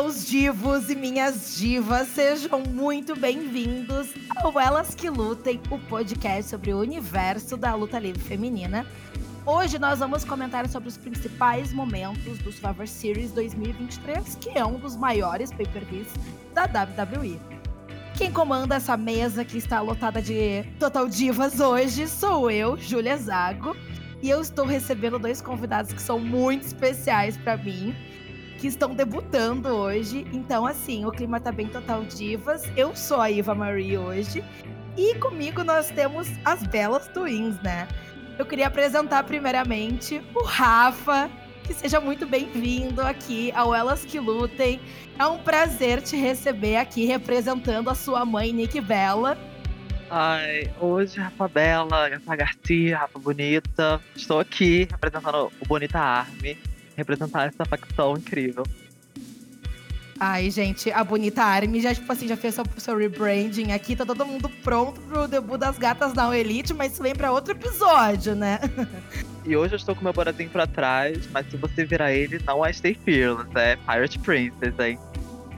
meus divos e minhas divas, sejam muito bem-vindos ao Elas que Lutem, o podcast sobre o universo da luta livre feminina. Hoje nós vamos comentar sobre os principais momentos do Survivor Series 2023, que é um dos maiores pay-per-views da WWE. Quem comanda essa mesa que está lotada de Total Divas hoje sou eu, Júlia Zago, e eu estou recebendo dois convidados que são muito especiais para mim que estão debutando hoje. Então, assim, o clima tá bem total divas. Eu sou a Iva Marie hoje. E comigo nós temos as belas twins, né? Eu queria apresentar primeiramente o Rafa. Que seja muito bem-vindo aqui ao Elas Que Lutem. É um prazer te receber aqui representando a sua mãe, Nick Bella. Ai, hoje, Rafa Bela, Rafa Garcia, Rafa Bonita. Estou aqui representando o Bonita Army representar essa facção incrível. Ai, gente, a bonita Army já, tipo assim, já fez seu, seu rebranding aqui, tá todo mundo pronto pro debut das gatas na Elite, mas isso vem pra outro episódio, né? E hoje eu estou com meu borazinho pra trás, mas se você virar ele, não é Stay Fearless, é Pirate Princess, hein?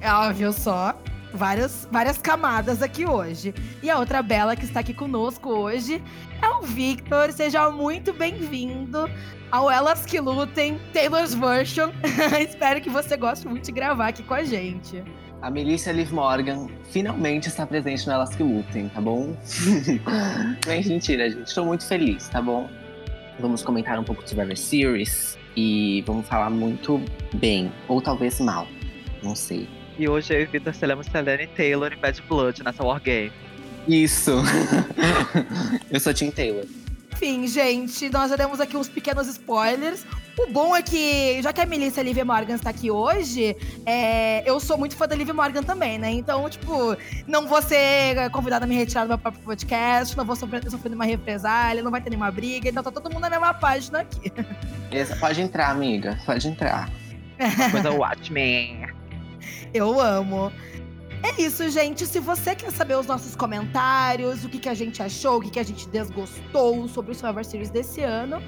É óbvio só. Várias, várias camadas aqui hoje. E a outra bela que está aqui conosco hoje é o Victor. Seja muito bem-vindo ao Elas Que Lutem, Taylor's Version. Espero que você goste muito de gravar aqui com a gente. A Melissa Liv Morgan finalmente está presente no Elas Que Lutem, tá bom? É mentira, gente. Estou muito feliz, tá bom? Vamos comentar um pouco sobre a Series e vamos falar muito bem, ou talvez mal, não sei. E hoje eu e Vitor selamos Selene Taylor e Bad Blood nessa Wargame. Isso! eu sou Tim Taylor. Enfim, gente, nós já demos aqui uns pequenos spoilers. O bom é que, já que a Melissa Liv Morgan está aqui hoje, é, eu sou muito fã da Liv Morgan também, né? Então, tipo, não vou ser convidada a me retirar do meu próprio podcast, não vou sofrer, sofrer nenhuma represália, não vai ter nenhuma briga, então tá todo mundo na mesma página aqui. Essa, pode entrar, amiga, pode entrar. Coisa Watchmen. Eu amo. É isso, gente. Se você quer saber os nossos comentários, o que, que a gente achou, o que, que a gente desgostou sobre o Survivor Series desse ano,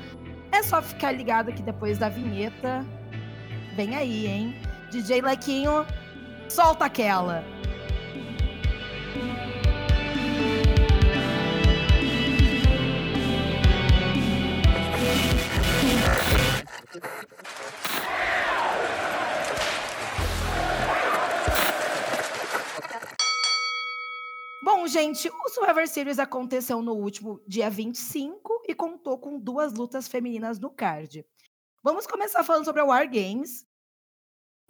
é só ficar ligado aqui depois da vinheta. Vem aí, hein? DJ Lequinho, solta aquela! Gente, o Survivor Series aconteceu no último dia 25 e contou com duas lutas femininas no card. Vamos começar falando sobre a War Games,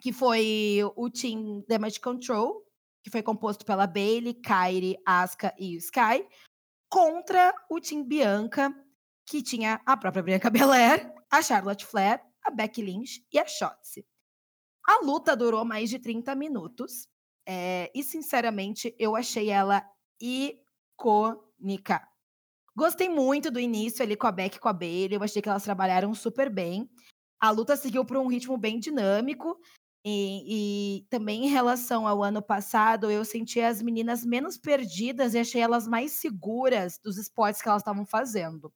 que foi o Team Damage Control, que foi composto pela Bailey, Kairi, Asuka e Sky, contra o Team Bianca, que tinha a própria Bianca Belair, a Charlotte Flair, a Becky Lynch e a Shotzi. A luta durou mais de 30 minutos é, e, sinceramente, eu achei ela icônica. Gostei muito do início ali com a Beck e com a Bailey. Eu achei que elas trabalharam super bem. A luta seguiu por um ritmo bem dinâmico. E, e, também em relação ao ano passado, eu senti as meninas menos perdidas e achei elas mais seguras dos spots que elas estavam fazendo.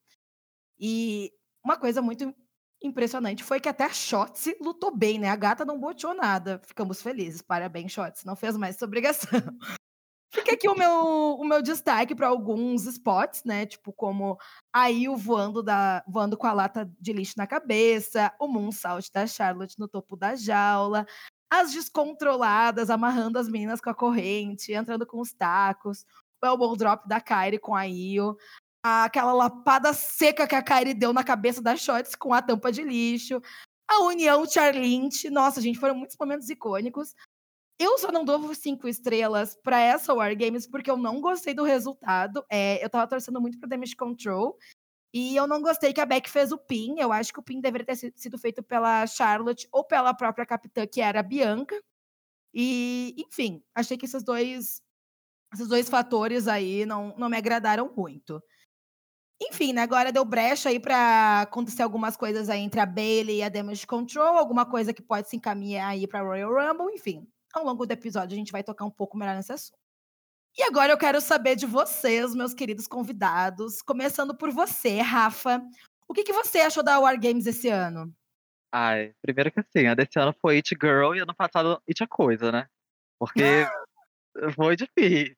E uma coisa muito impressionante foi que até a Shotzi lutou bem, né? A gata não boteou nada. Ficamos felizes. Parabéns, Shotzi. Não fez mais sua obrigação. Fica aqui o meu, o meu destaque para alguns spots, né? Tipo, como a Il voando, da, voando com a lata de lixo na cabeça, o Moonsault da Charlotte no topo da jaula, as descontroladas amarrando as meninas com a corrente, entrando com os tacos, o elbow drop da Kyrie com a Io, aquela lapada seca que a Kyrie deu na cabeça da Shots com a tampa de lixo, a união Charlinte, nossa, gente, foram muitos momentos icônicos. Eu só não dou cinco estrelas para essa War Games porque eu não gostei do resultado. É, eu tava torcendo muito pro Damage Control. E eu não gostei que a Beck fez o pin. Eu acho que o pin deveria ter sido feito pela Charlotte ou pela própria capitã, que era a Bianca. E, enfim, achei que esses dois, esses dois fatores aí não, não me agradaram muito. Enfim, né, agora deu brecha aí para acontecer algumas coisas aí entre a Bailey e a Damage Control, alguma coisa que pode se encaminhar aí para Royal Rumble, enfim. Ao longo do episódio a gente vai tocar um pouco melhor nesse assunto. E agora eu quero saber de vocês, meus queridos convidados, começando por você, Rafa. O que, que você achou da War Games esse ano? Ai, primeiro que assim, a desse ano foi It Girl e ano passado It a Coisa, né? Porque foi difícil.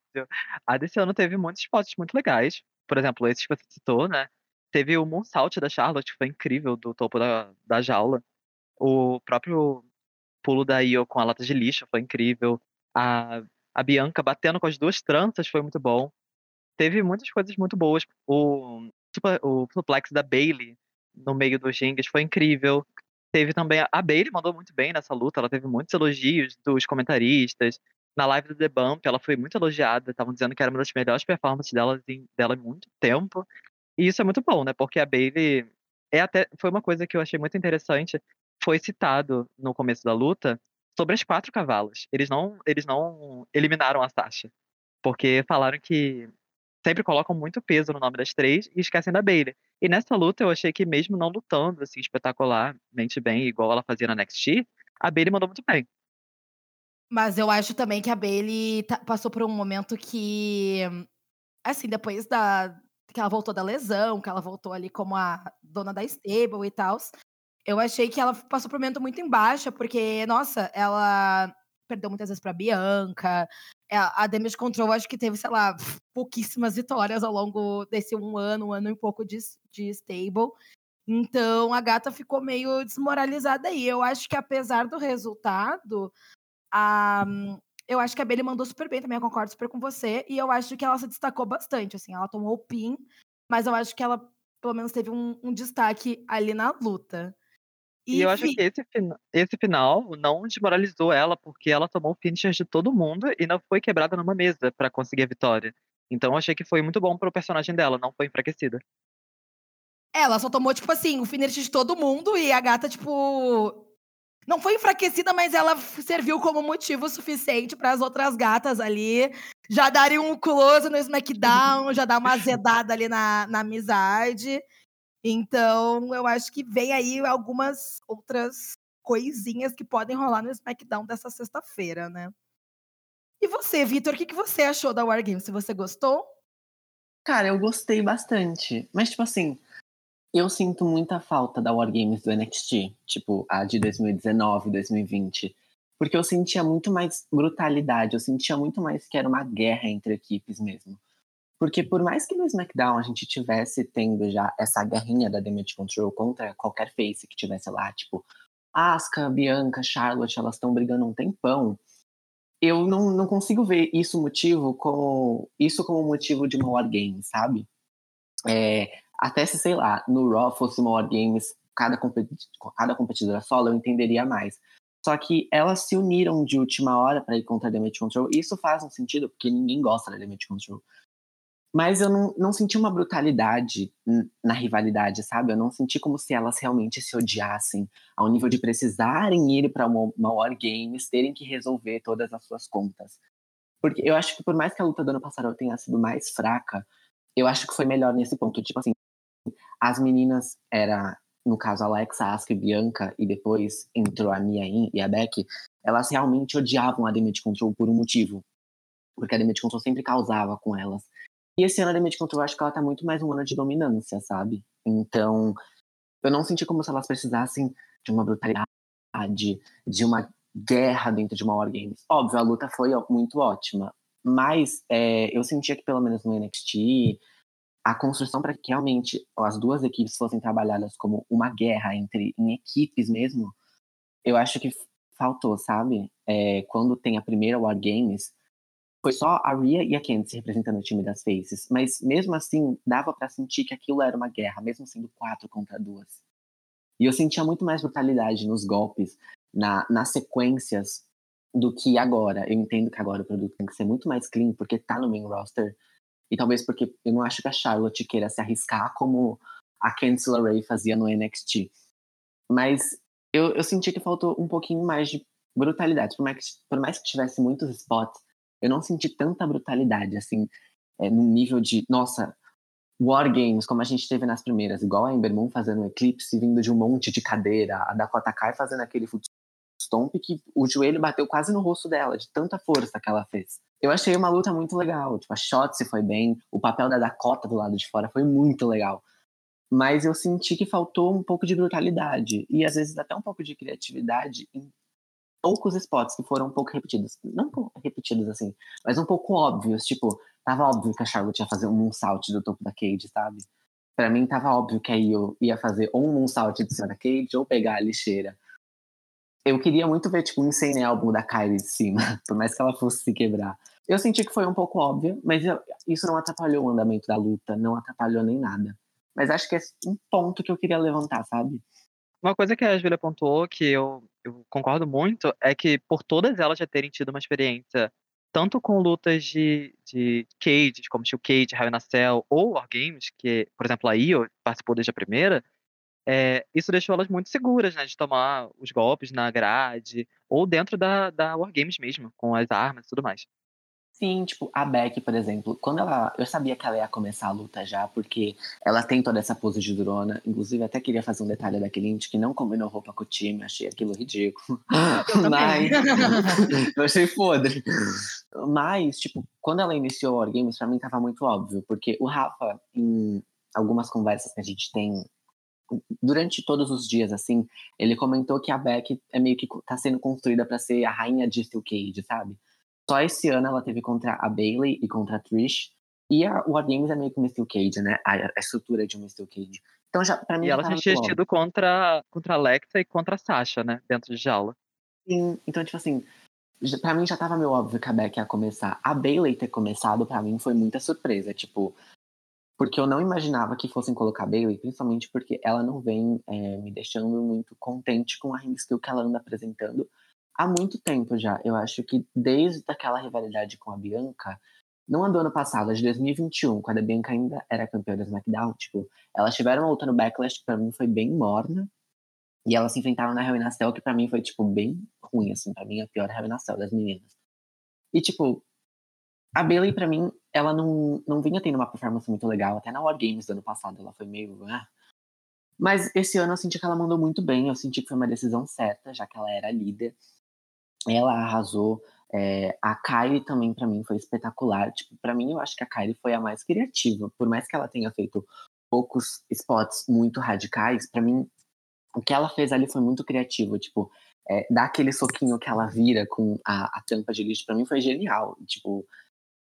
A desse ano teve muitos spots muito legais. Por exemplo, esse que você citou, né? Teve o Moonsault da Charlotte, que foi incrível, do topo da, da jaula. O próprio pulo da Io com a lata de lixo foi incrível. A, a Bianca batendo com as duas tranças foi muito bom. Teve muitas coisas muito boas. O, tipo, o suplex da Bailey no meio dos rings foi incrível. Teve também. A Bailey mandou muito bem nessa luta, ela teve muitos elogios dos comentaristas. Na live do The Bump, ela foi muito elogiada. Estavam dizendo que era uma das melhores performances dela em, dela em muito tempo. E isso é muito bom, né? Porque a Bailey é até foi uma coisa que eu achei muito interessante. Foi citado no começo da luta sobre as quatro cavalas. Eles não, eles não eliminaram a Sasha. Porque falaram que sempre colocam muito peso no nome das três e esquecem da Bailey. E nessa luta eu achei que mesmo não lutando assim espetacularmente bem, igual ela fazia na NXT, a Bailey mandou muito bem. Mas eu acho também que a Bailey tá, passou por um momento que, assim, depois da que ela voltou da lesão, que ela voltou ali como a dona da stable e tal, eu achei que ela passou por um momento muito embaixo, porque, nossa, ela perdeu muitas vezes para Bianca. É, a Damage Control acho que teve, sei lá, pouquíssimas vitórias ao longo desse um ano, um ano e pouco de, de stable. Então a gata ficou meio desmoralizada aí. Eu acho que apesar do resultado, a, eu acho que a Bailey mandou super bem também, eu concordo super com você. E eu acho que ela se destacou bastante, assim, ela tomou o pin, mas eu acho que ela pelo menos teve um, um destaque ali na luta. E, e eu acho que esse, esse final não desmoralizou ela, porque ela tomou finishers de todo mundo e não foi quebrada numa mesa para conseguir a vitória. Então eu achei que foi muito bom pro personagem dela, não foi enfraquecida. Ela só tomou, tipo assim, o finish de todo mundo e a gata, tipo. Não foi enfraquecida, mas ela serviu como motivo suficiente para as outras gatas ali já darem um close no SmackDown, já dar uma azedada ali na, na amizade. Então, eu acho que vem aí algumas outras coisinhas que podem rolar no SmackDown dessa sexta-feira, né? E você, Vitor, o que, que você achou da Wargames? Se você gostou? Cara, eu gostei bastante. Mas, tipo assim, eu sinto muita falta da Wargames do NXT. Tipo, a de 2019, 2020. Porque eu sentia muito mais brutalidade. Eu sentia muito mais que era uma guerra entre equipes mesmo. Porque por mais que no SmackDown a gente tivesse tendo já essa guerrinha da Damage Control contra qualquer face que tivesse lá, tipo, Asuka, Bianca, Charlotte, elas estão brigando um tempão, eu não, não consigo ver isso motivo como isso como motivo de uma War Games, sabe? É, até se, sei lá, no Raw fosse uma War Games, cada, competi cada competidora solo, eu entenderia mais. Só que elas se uniram de última hora para ir contra a Damage Control, e isso faz um sentido, porque ninguém gosta da Damage Control. Mas eu não, não senti uma brutalidade na rivalidade, sabe? Eu não senti como se elas realmente se odiassem, ao nível de precisarem ir para uma, uma War Games, terem que resolver todas as suas contas. Porque eu acho que por mais que a luta do ano passado tenha sido mais fraca, eu acho que foi melhor nesse ponto. Tipo assim, as meninas era, no caso, Alexa, Asuka e Bianca, e depois entrou a Mia In e a Becky, elas realmente odiavam a Damage Control por um motivo. Porque a Damage Control sempre causava com elas. E esse ano a Damage Control, acho que ela tá muito mais um ano de dominância, sabe? Então, eu não senti como se elas precisassem de uma brutalidade, de uma guerra dentro de uma War Games. Óbvio, a luta foi muito ótima, mas é, eu sentia que pelo menos no NXT, a construção para que realmente as duas equipes fossem trabalhadas como uma guerra entre em equipes mesmo, eu acho que faltou, sabe? É, quando tem a primeira War Games, foi só a Rhea e a Candice representando o time das Faces, mas mesmo assim dava para sentir que aquilo era uma guerra, mesmo sendo quatro contra duas. E eu sentia muito mais brutalidade nos golpes, na, nas sequências, do que agora. Eu entendo que agora o produto tem que ser muito mais clean, porque tá no main roster, e talvez porque eu não acho que a Charlotte queira se arriscar como a Candice LeRae fazia no NXT. Mas eu, eu senti que faltou um pouquinho mais de brutalidade. Por mais por mais que tivesse muitos spots eu não senti tanta brutalidade, assim, é, no nível de, nossa, War Games, como a gente teve nas primeiras, igual a Ember Moon fazendo um Eclipse vindo de um monte de cadeira, a Dakota Kai fazendo aquele stomp que o joelho bateu quase no rosto dela, de tanta força que ela fez. Eu achei uma luta muito legal, tipo, a Shotzi foi bem, o papel da Dakota do lado de fora foi muito legal. Mas eu senti que faltou um pouco de brutalidade e às vezes até um pouco de criatividade em poucos spots que foram um pouco repetidos. Não repetidos assim, mas um pouco óbvios. Tipo, tava óbvio que a Charlotte ia fazer um moonsault do topo da Cage, sabe? Pra mim tava óbvio que a Io ia fazer ou um moonsault de cima da Cage ou pegar a lixeira. Eu queria muito ver, tipo, um insane álbum da Kylie de cima, por mais que ela fosse se quebrar. Eu senti que foi um pouco óbvio, mas isso não atrapalhou o andamento da luta, não atrapalhou nem nada. Mas acho que é um ponto que eu queria levantar, sabe? Uma coisa que a Julia pontuou, que eu, eu concordo muito, é que por todas elas já terem tido uma experiência tanto com lutas de, de Cage, como Steel Cage, Hell in Cell, ou Wargames, que, por exemplo, a Io participou desde a primeira, é, isso deixou elas muito seguras, né, de tomar os golpes na grade, ou dentro da, da Wargames mesmo, com as armas e tudo mais. Sim, tipo, a Beck, por exemplo, quando ela. Eu sabia que ela ia começar a luta já, porque ela tem toda essa pose de durona. Inclusive, até queria fazer um detalhe daquele int que não combinou roupa com o time, achei aquilo ridículo. Mas. eu achei podre. Mas, tipo, quando ela iniciou o Wargames, pra mim tava muito óbvio, porque o Rafa, em algumas conversas que a gente tem durante todos os dias, assim, ele comentou que a Beck é meio que tá sendo construída para ser a rainha de Steel Cage, sabe? Só esse ano ela teve contra a Bailey e contra a Trish. E a War Games é meio que uma Steel Cage, né? A, a estrutura de uma Steel Cage. Então, já, pra mim. E ela já tinha tido contra, contra a Alexa e contra a Sasha, né? Dentro de jaula. Sim, então, tipo assim. Pra mim já tava meio óbvio que a Beck ia começar. A Bailey ter começado, pra mim, foi muita surpresa. Tipo, porque eu não imaginava que fossem colocar a Bailey, principalmente porque ela não vem é, me deixando muito contente com a ring skill que ela anda apresentando há muito tempo já. Eu acho que desde aquela rivalidade com a Bianca, não andou ano passado, de 2021, quando a Bianca ainda era campeã da SmackDown, tipo, elas tiveram uma luta no Backlash que pra mim foi bem morna, e elas se enfrentaram na Hell a Cell, que pra mim foi, tipo, bem ruim, assim, pra mim a pior Hell a Cell das meninas. E, tipo, a Bailey, pra mim, ela não, não vinha tendo uma performance muito legal, até na War Games do ano passado, ela foi meio... Ah. Mas esse ano eu senti que ela mandou muito bem, eu senti que foi uma decisão certa, já que ela era líder ela arrasou. É, a Kylie também para mim foi espetacular. Tipo, para mim eu acho que a Kylie foi a mais criativa, por mais que ela tenha feito poucos spots muito radicais. Para mim, o que ela fez ali foi muito criativo. Tipo, é, dar aquele soquinho que ela vira com a, a tampa de lixo para mim foi genial. Tipo,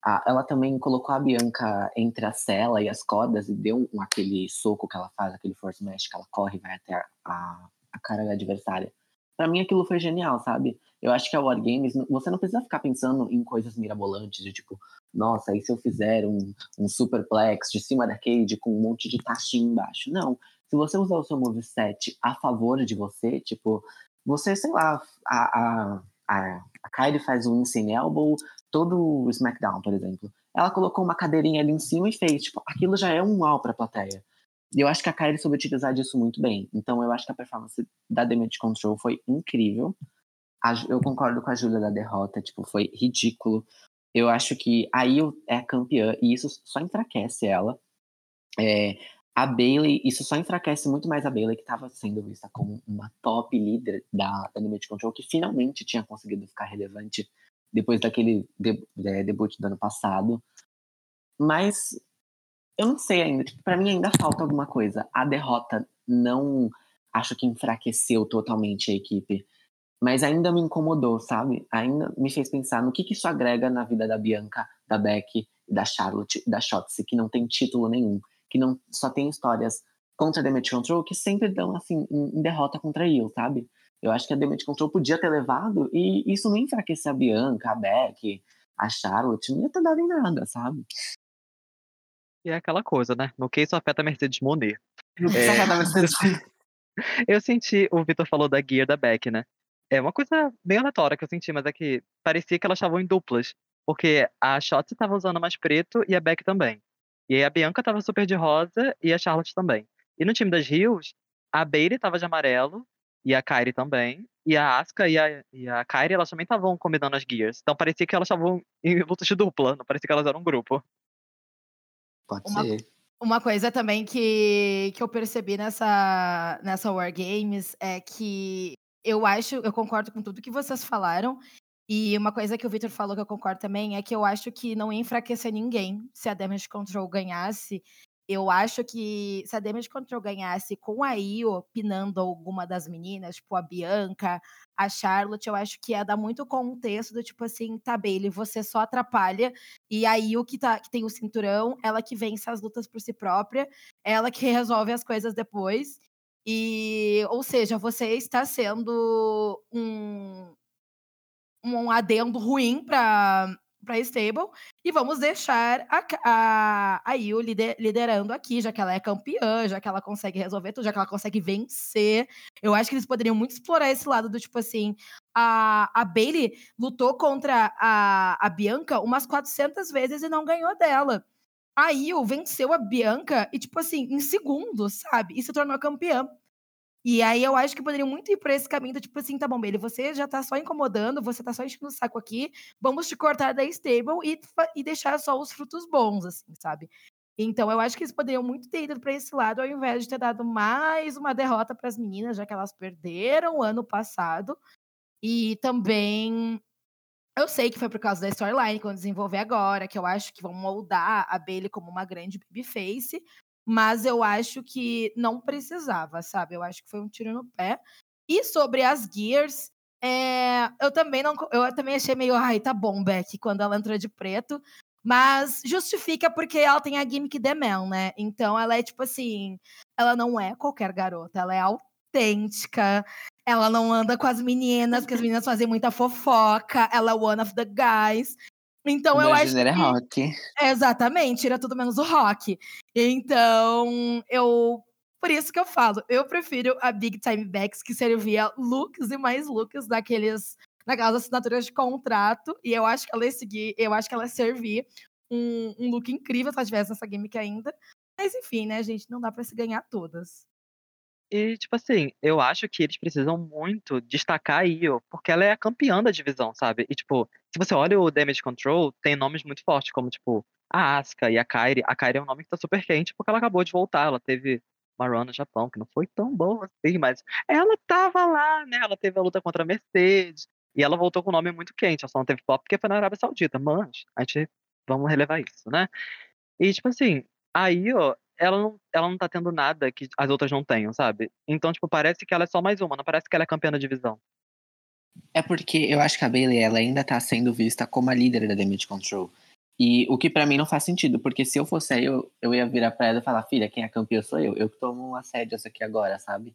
a, ela também colocou a Bianca entre a cela e as cordas e deu um, aquele soco que ela faz, aquele force mesh que ela corre e vai até a, a, cara da adversária. Para mim aquilo foi genial, sabe? Eu acho que a Wargames, você não precisa ficar pensando em coisas mirabolantes, de tipo, nossa, aí se eu fizer um, um superplex de cima da cage com um monte de taxinha embaixo. Não. Se você usar o seu moveset a favor de você, tipo, você, sei lá, a, a, a, a Kylie faz um insane elbow todo o SmackDown, por exemplo. Ela colocou uma cadeirinha ali em cima e fez, tipo, aquilo já é um mal pra plateia. E eu acho que a Kylie soube utilizar disso muito bem. Então eu acho que a performance da Damage Control foi incrível eu concordo com a Júlia da derrota, tipo, foi ridículo. Eu acho que a Io é campeã e isso só enfraquece ela. É, a Bailey, isso só enfraquece muito mais a Bailey, que estava sendo vista como uma top líder da, da Control, que finalmente tinha conseguido ficar relevante depois daquele de, é, debut do ano passado. Mas eu não sei ainda, tipo, para mim ainda falta alguma coisa. A derrota não acho que enfraqueceu totalmente a equipe mas ainda me incomodou, sabe? Ainda me fez pensar no que, que isso agrega na vida da Bianca, da Becky, da Charlotte, da Shotzi, que não tem título nenhum, que não só tem histórias contra a Damage Control que sempre dão assim em, derrota contra a sabe? Eu acho que a Damage Control podia ter levado e isso não enfraquecer a Bianca, a Becky, a Charlotte, não ia ter dado em nada, sabe? E é aquela coisa, né? No que isso afeta a Mercedes Monet. É... Eu senti, o Vitor falou da gear da Beck, né? É uma coisa bem aleatória que eu senti, mas é que parecia que elas estavam em duplas. Porque a Shotzi estava usando mais preto e a Beck também. E aí a Bianca estava super de rosa e a Charlotte também. E no time das Rios, a Bailey estava de amarelo e a Kyrie também. E a Asuka e a, e a Kyrie, elas também estavam combinando as gears. Então parecia que elas estavam em luta de dupla, não parecia que elas eram um grupo. Pode uma, ser. Uma coisa também que, que eu percebi nessa, nessa War Games é que eu acho, eu concordo com tudo que vocês falaram. E uma coisa que o Victor falou que eu concordo também é que eu acho que não ia enfraquecer ninguém se a Damage Control ganhasse Eu acho que se a Damage Control ganhasse com a Io pinando alguma das meninas, tipo a Bianca, a Charlotte, eu acho que ia dar muito contexto do tipo assim, tá, Bailey, você só atrapalha, e a Io que, tá, que tem o cinturão, ela que vence as lutas por si própria, ela que resolve as coisas depois. E, ou seja, você está sendo um, um adendo ruim para para stable e vamos deixar a, a, a Yu lider, liderando aqui, já que ela é campeã, já que ela consegue resolver tudo, já que ela consegue vencer. Eu acho que eles poderiam muito explorar esse lado do tipo assim, a, a Bailey lutou contra a, a Bianca umas 400 vezes e não ganhou dela. A Yu venceu a Bianca e tipo assim, em segundos, sabe? E se tornou campeã. E aí eu acho que poderiam muito ir por esse caminho tipo assim, tá bom, Bailey, você já tá só incomodando, você tá só enchendo o saco aqui, vamos te cortar da stable e, e deixar só os frutos bons, assim, sabe? Então eu acho que eles poderiam muito ter ido para esse lado ao invés de ter dado mais uma derrota para as meninas, já que elas perderam ano passado. E também eu sei que foi por causa da storyline que vão desenvolver agora, que eu acho que vão moldar a Bailey como uma grande babyface, mas eu acho que não precisava, sabe? Eu acho que foi um tiro no pé. E sobre as Gears, é, eu também não, eu também achei meio, ai, tá bom, Beck, quando ela entrou de preto, mas justifica porque ela tem a gimmick de Mel, né? Então ela é tipo assim, ela não é qualquer garota, ela é autêntica. Ela não anda com as meninas, porque as meninas fazem muita fofoca. Ela é one of the guys. Então o eu acho é que rock. exatamente, tira tudo menos o rock. Então, eu por isso que eu falo, eu prefiro a Big Time Backs que servia looks e mais looks daqueles naquelas assinaturas de contrato, e eu acho que ela ia seguir, eu acho que ela ia servir um, um look incrível se ela tivesse nessa gimmick ainda. Mas enfim, né, gente, não dá para se ganhar todas. E, tipo assim, eu acho que eles precisam muito destacar a Io, porque ela é a campeã da divisão, sabe? E, tipo, se você olha o Damage Control, tem nomes muito fortes, como, tipo, a Asuka e a Kairi. A Kairi é um nome que tá super quente, porque ela acabou de voltar. Ela teve uma run no Japão, que não foi tão boa assim, mas ela tava lá, né? Ela teve a luta contra a Mercedes, e ela voltou com um nome muito quente. Ela só não teve pop porque foi na Arábia Saudita. Mas, a gente, vamos relevar isso, né? E, tipo assim, a Io, ela não, ela não tá tendo nada que as outras não tenham, sabe? Então, tipo, parece que ela é só mais uma, não parece que ela é campeã da divisão. É porque eu acho que a Bailey ela ainda tá sendo vista como a líder da Damage Control. E o que para mim não faz sentido, porque se eu fosse aí, eu, eu ia virar pra ela e falar, filha, quem é campeã sou eu. Eu que tomo um assédio essa aqui agora, sabe?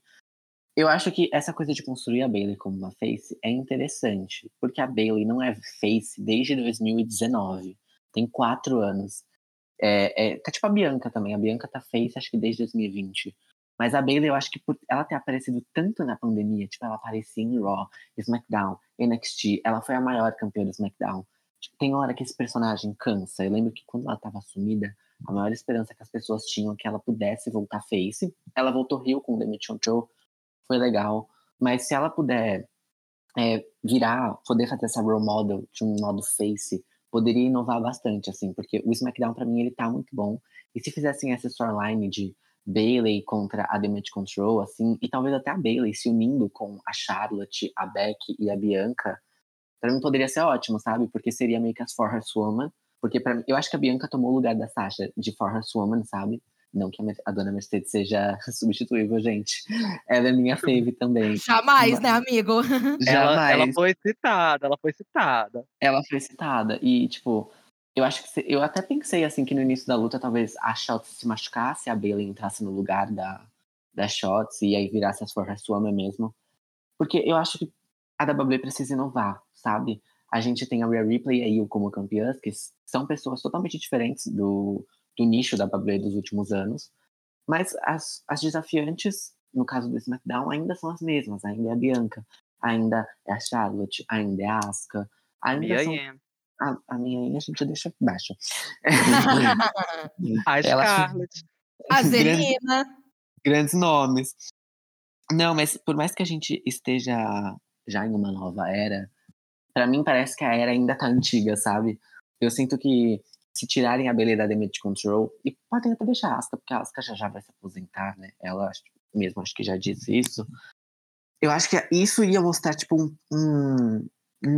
Eu acho que essa coisa de construir a Bailey como uma face é interessante, porque a Bailey não é face desde 2019. Tem quatro anos. É, é, tá tipo a Bianca também. A Bianca tá face acho que desde 2020. Mas a Bailey, eu acho que por ela ter aparecido tanto na pandemia, tipo, ela aparecia em Raw, SmackDown, NXT, ela foi a maior campeã do SmackDown. Tipo, tem hora que esse personagem cansa. Eu lembro que quando ela tava sumida, a maior esperança que as pessoas tinham é que ela pudesse voltar face. Ela voltou Rio com o Demolition Show, foi legal. Mas se ela puder é, virar, poder fazer essa role model de um modo face poderia inovar bastante, assim, porque o SmackDown para mim ele tá muito bom. E se fizessem essa storyline de Bailey contra a Damage Control, assim, e talvez até a Bailey se unindo com a Charlotte, a Beck e a Bianca, para mim poderia ser ótimo, sabe? Porque seria meio que as Four Woman. Porque pra, eu acho que a Bianca tomou o lugar da Sasha de Four Woman, sabe? Não que a, a dona Mercedes seja substituível, gente. Ela é minha fave também. Jamais, Mas... né, amigo? Jamais. Ela, ela foi citada, ela foi citada. Ela foi citada. E, tipo, eu acho que. Se, eu até pensei, assim, que no início da luta talvez a Shots se machucasse, a Bailey entrasse no lugar da, da Shots e aí virasse as Forra Woman mesmo. Porque eu acho que a WWE precisa inovar, sabe? A gente tem a Rhea Ripley e a Io como campeãs, que são pessoas totalmente diferentes do, do nicho da WWE dos últimos anos. Mas as, as desafiantes, no caso do SmackDown, ainda são as mesmas. Ainda é a Bianca, ainda é a Charlotte, ainda é a Asuka. Ainda são... a, a minha a gente deixa baixo. a Scarlett. A Zelina. Grandes, grandes nomes. Não, mas por mais que a gente esteja já em uma nova era, para mim parece que a era ainda tá antiga, sabe? Eu sinto que se tirarem a beleza da Damage Control, e podem até deixar a Asuka, porque a Asuka já, já vai se aposentar, né? Ela mesmo acho que já disse isso. Eu acho que isso ia mostrar, tipo, um, um,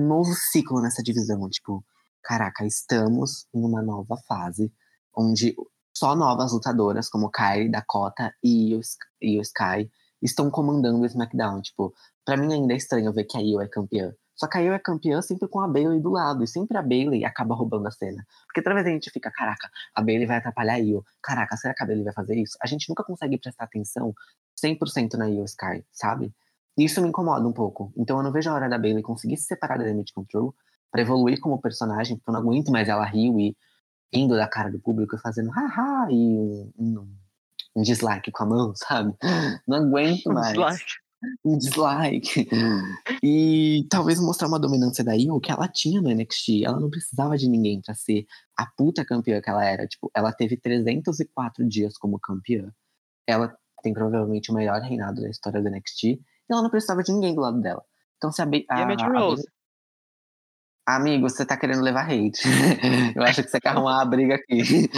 novo ciclo nessa divisão. Tipo, caraca, estamos em uma nova fase onde só novas lutadoras, como Kyrie, Dakota e o, e o Sky, estão comandando o SmackDown. Tipo, pra mim ainda é estranho ver que a Io é campeã. Só que a Io é campeã sempre com a Bailey do lado. E sempre a Bailey acaba roubando a cena. Porque toda vez a gente fica, caraca, a Bailey vai atrapalhar a Io. Caraca, será que a Bailey vai fazer isso? A gente nunca consegue prestar atenção 100% na Io Sky, sabe? E isso me incomoda um pouco. Então eu não vejo a hora da Bailey conseguir se separar da Damage Control para evoluir como personagem, porque eu não aguento mais ela rir e indo da cara do público e fazendo haha e um, um, um, dislike com a mão, sabe? Não aguento mais. Um dislike. Um dislike. E talvez mostrar uma dominância da Io que ela tinha no NXT. Ela não precisava de ninguém para ser a puta campeã que ela era. Tipo, ela teve 304 dias como campeã. Ela tem provavelmente o melhor reinado da história do NXT. E ela não precisava de ninguém do lado dela. Então, se a, a, e a, a Rose? Amigo, você tá querendo levar hate. eu acho que você quer arrumar a briga aqui.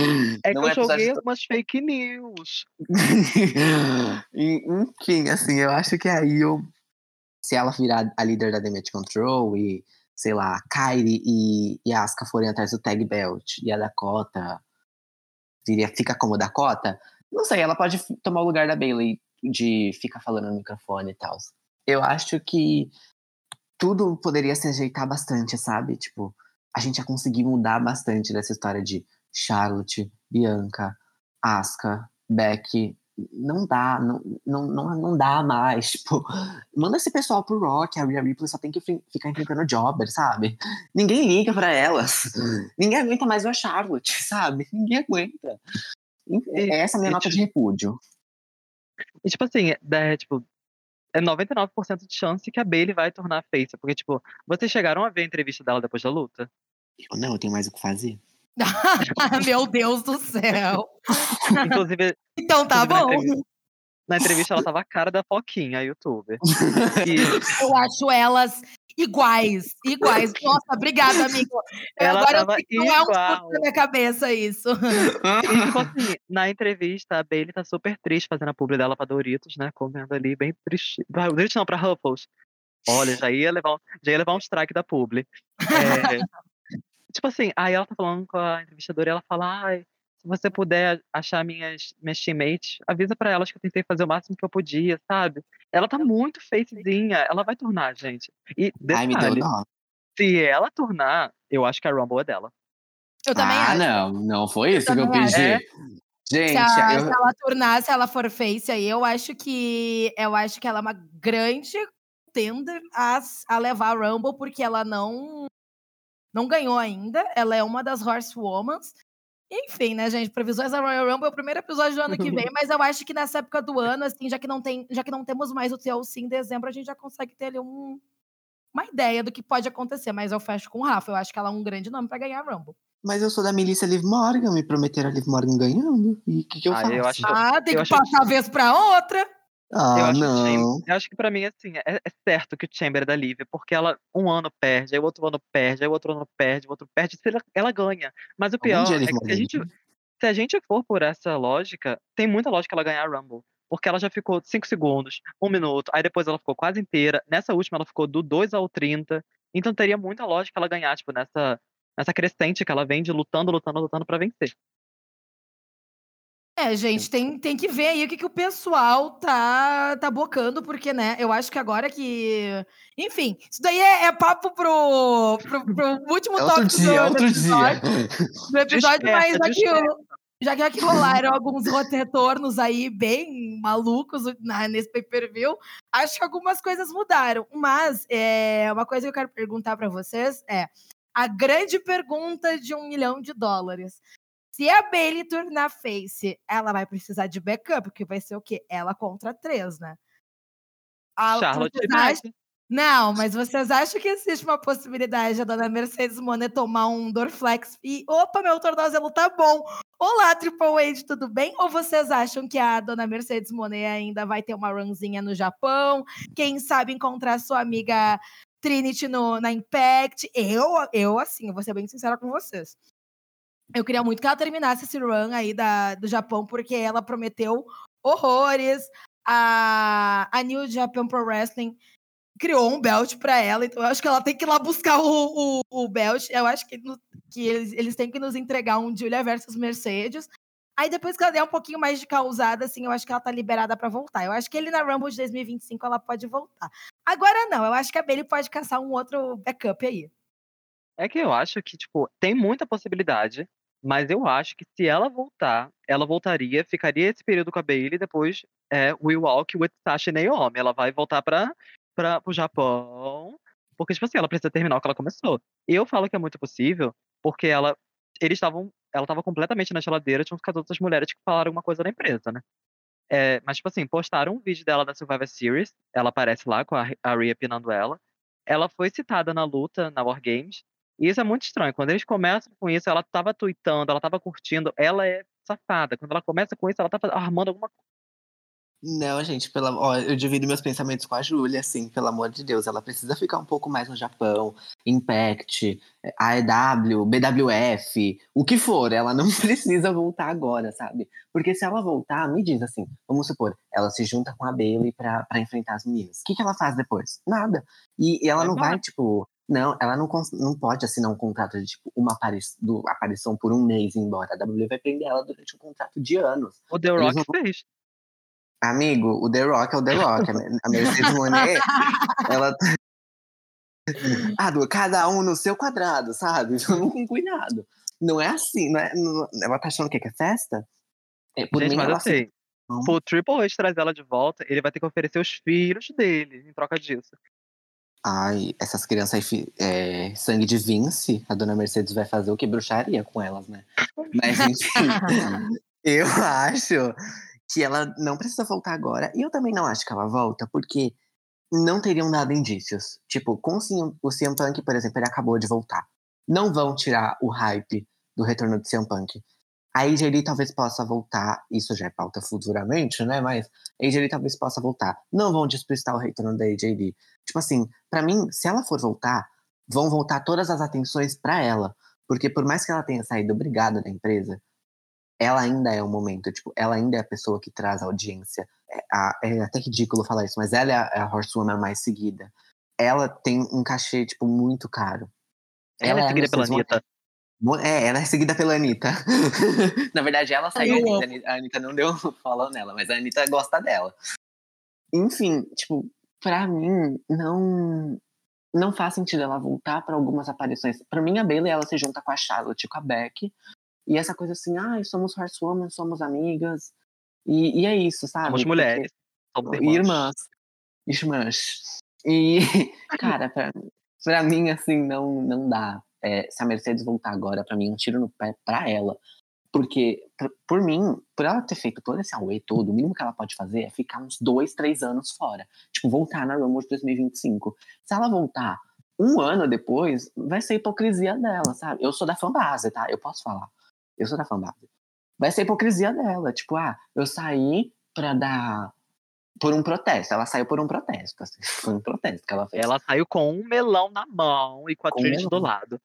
É Não que é eu joguei de... umas fake news. Enfim, assim, eu acho que aí eu. Se ela virar a líder da Damage Control e, sei lá, Kyrie e, e Asuka forem atrás do Tag Belt e a Dakota viria, fica como Dakota, não sei, ela pode tomar o lugar da Bailey de ficar falando no microfone e tal. Eu acho que tudo poderia se ajeitar bastante, sabe? Tipo, a gente ia conseguir mudar bastante dessa história de Charlotte, Bianca, Asuka, Becky. Não dá, não, não, não, não dá mais. Tipo, manda esse pessoal pro Rock, a Rhea Ripley só tem que ficar enfrentando Jobber, sabe? Ninguém liga para elas. Ninguém aguenta mais a Charlotte, sabe? Ninguém aguenta. Essa é a minha nota de repúdio. E, tipo assim, é, tipo, é 99% de chance que a Bailey vai tornar face. Porque, tipo, vocês chegaram a ver a entrevista dela depois da luta? Eu não, eu tenho mais o que fazer. Meu Deus do céu. Inclusive. Então tá bom. Na entrevista, na entrevista, ela tava a cara da Foquinha, a youtuber. E... Eu acho elas iguais, iguais. Nossa, obrigada, amigo. Ela Agora tava não igual. é um na minha cabeça isso. E, tipo assim, na entrevista, a Bailey tá super triste fazendo a publi dela pra Doritos, né? Comendo ali, bem triste. Doritos não, pra Ruffles. Olha, já ia levar, já ia levar um strike da publi. É, tipo assim, aí ela tá falando com a entrevistadora e ela fala, ai, se você puder achar minhas, minhas teammates, avisa para elas que eu tentei fazer o máximo que eu podia, sabe? Ela tá muito facezinha, ela vai tornar, gente. E detalhe, Ai, me deu dó. se ela tornar, eu acho que a Rumble é dela. Eu também ah, acho. não, não foi isso Eu que eu pedi. É. Gente, Se, a- eu- se ela tornar, se ela for face aí, eu acho que eu acho que ela é uma grande tender a, a levar a Rumble, porque ela não não ganhou ainda. Ela é uma das Horsewomans. Enfim, né, gente? Previsões da Royal Rumble é o primeiro episódio do ano que vem, mas eu acho que nessa época do ano, assim, já que não tem, já que não temos mais o TLC em dezembro, a gente já consegue ter ali um, uma ideia do que pode acontecer. Mas eu fecho com o Rafa. Eu acho que ela é um grande nome pra ganhar a Rumble. Mas eu sou da milícia Liv Morgan, me prometeram a Liv Morgan ganhando. E o que, que eu Ah, faço? eu acho- Ah, tem eu que acho- passar a vez pra outra. Ah, eu, acho não. Chamber- eu acho que pra mim, assim, é, é certo que o Chamber é da Lívia, porque ela um ano perde, aí o outro ano perde, aí o outro ano perde, o outro perde, ela, ela ganha. Mas o pior é que se a, gente, se a gente for por essa lógica, tem muita lógica ela ganhar a Rumble. Porque ela já ficou 5 segundos, 1 minuto, aí depois ela ficou quase inteira. Nessa última, ela ficou do 2 ao 30. Então teria muita lógica ela ganhar, tipo, nessa, nessa crescente que ela vem de lutando, lutando, lutando pra vencer. É, gente, tem, tem que ver aí o que, que o pessoal tá, tá bocando, porque, né, eu acho que agora que. Enfim, isso daí é, é papo pro, pro, pro último É tópico dia, do, é outro episódio, dia. do episódio Desperta, mas já que, desperta. o- já que aqui rolaram alguns retornos aí bem malucos na- nesse pay-per-view, acho que algumas coisas mudaram. Mas é, uma coisa que eu quero perguntar pra vocês é a grande pergunta de um milhão de dólares. Se a Bailey tornar face, ela vai precisar de backup, porque vai ser o quê? Ela contra três, né? A- Charlotte vocês e acham-. Não, mas vocês acham que existe uma possibilidade da dona Mercedes Monet tomar um Dorflex e, opa, meu tornozelo tá bom. Olá, Triple H, tudo bem? Ou vocês acham que a dona Mercedes Monet ainda vai ter uma runzinha no Japão? Quem sabe encontrar sua amiga Trinity no, na Impact? Eu, eu, assim, eu vou ser bem sincera com vocês. Eu queria muito que ela terminasse esse run aí da, do Japão, porque ela prometeu horrores. A, a New Japan Pro Wrestling criou um belt pra ela, então eu acho que ela tem que ir lá buscar o, o, o belt. Eu acho que, que eles, eles têm que nos entregar um Julia versus Mercedes. Aí depois que ela der um pouquinho mais de causada, assim, eu acho que ela tá liberada para voltar. Eu acho que ele na Rumble de 2025 ela pode voltar. Agora não, eu acho que a Bailey pode caçar um outro backup aí. É que eu acho que, tipo, tem muita possibilidade, mas eu acho que se ela voltar, ela voltaria, ficaria esse período com a Bailey, depois é We Walk with Sasha Naomi. Ela vai voltar pra, pra, pro Japão, porque, tipo assim, ela precisa terminar o que ela começou. Eu falo que é muito possível, porque ela. Eles estavam. Ela estava completamente na geladeira, tinha com as outras mulheres que falaram alguma coisa da empresa, né? É, mas, tipo assim, postaram um vídeo dela na Survivor Series. Ela aparece lá com a, a Rhea pinando ela. Ela foi citada na luta, na War Games. E isso é muito estranho. Quando eles começam com isso, ela tava tweetando, ela tava curtindo. Ela é safada. Quando ela começa com isso, ela tá armando alguma coisa. Não, gente, pela... Ó, eu divido meus pensamentos com a Júlia, assim, pelo amor de Deus. Ela precisa ficar um pouco mais no Japão, Impact, AEW, BWF, o que for. Ela não precisa voltar agora, sabe? Porque se ela voltar, me diz assim, vamos supor, ela se junta com a Bailey pra, pra enfrentar as meninas. O que, que ela faz depois? Nada. E, e ela não vai, tipo, não, ela não, não pode assinar um contrato de tipo uma apari do, aparição por um mês e ir embora. A WWE vai prender ela durante um contrato de anos. O The Rock não... fez. Amigo, o The Rock é o The Rock. A Mercedes Monet, ela. Ah, cada um no seu quadrado, sabe? Vamos com cuidado. Não é assim, não é, não, ela tá achando que é festa? É, por Gente, mim, mas ela assim, se... o Triple H traz ela de volta, ele vai ter que oferecer os filhos dele em troca disso. Ai, essas crianças aí, é, sangue de Vince, a dona Mercedes vai fazer o que bruxaria com elas, né? Mas, enfim, eu acho que ela não precisa voltar agora. E eu também não acho que ela volta, porque não teriam dado indícios. Tipo, com o CM Punk, por exemplo, ele acabou de voltar. Não vão tirar o hype do retorno do CM Punk. A AJ talvez possa voltar, isso já é pauta futuramente, né? Mas a AJ talvez possa voltar. Não vão despistar o retorno da AJ Tipo assim, para mim, se ela for voltar, vão voltar todas as atenções para ela. Porque por mais que ela tenha saído obrigada da empresa, ela ainda é o momento, tipo, ela ainda é a pessoa que traz a audiência. É, a, é até ridículo falar isso, mas ela é a, é a horsewoman mais seguida. Ela tem um cachê, tipo, muito caro. Ela, ela é seguida pela Anitta. É, ela é seguida pela Anitta. Na verdade, ela saiu, a Anitta, a Anitta não deu follow nela, mas a Anitta gosta dela. Enfim, tipo, pra mim, não não faz sentido ela voltar para algumas aparições. Para mim, a Bailey, ela se junta com a Charlotte, com a Beck, e essa coisa assim, ah, somos horsewomen, somos amigas. E, e é isso, sabe? Somos mulheres. Somos irmãs. Irmãs. E, cara, pra, pra mim, assim, não, não dá. É, se a Mercedes voltar agora, para mim, um tiro no pé pra ela. Porque, por, mim, por ela ter feito todo esse away todo, o mínimo que ela pode fazer é ficar uns dois, três anos fora. Tipo, voltar na Rumble de 2025. Se ela voltar um ano depois, vai ser hipocrisia dela, sabe? Eu sou da fanbase, tá? Eu posso falar. Eu sou da fanbase. Vai ser hipocrisia dela. Tipo, ah, eu saí pra dar. Por um protesto. Ela saiu por um protesto. Assim. Foi um protesto que ela fez. Ela saiu com um melão na mão e com a Trinity do lado.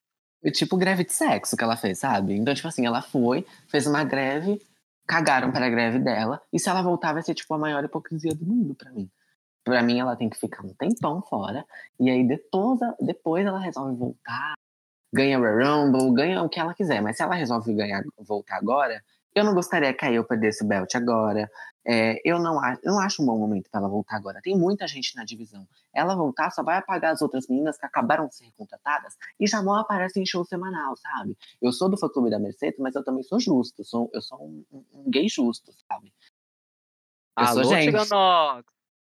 Tipo, greve de sexo que ela fez, sabe? Então, tipo assim, ela foi, fez uma greve, cagaram pra greve dela. E se ela voltar, vai ser, tipo, a maior hipocrisia do mundo pra mim. Pra mim, ela tem que ficar um tempão fora. E aí, depois, depois ela resolve voltar ganha o Rumble, ganha o que ela quiser. Mas se ela resolve ganhar, voltar agora, eu não gostaria que a eu perdesse o belt agora. É, eu, não acho, eu não acho um bom momento para ela voltar agora. Tem muita gente na divisão. Ela voltar só vai apagar as outras meninas que acabaram de ser contratadas e já não aparecem em show semanal, sabe? Eu sou do fã-clube da Mercedes, mas eu também sou justo. Sou, eu sou um, um gay justo, sabe? Eu Alô, sou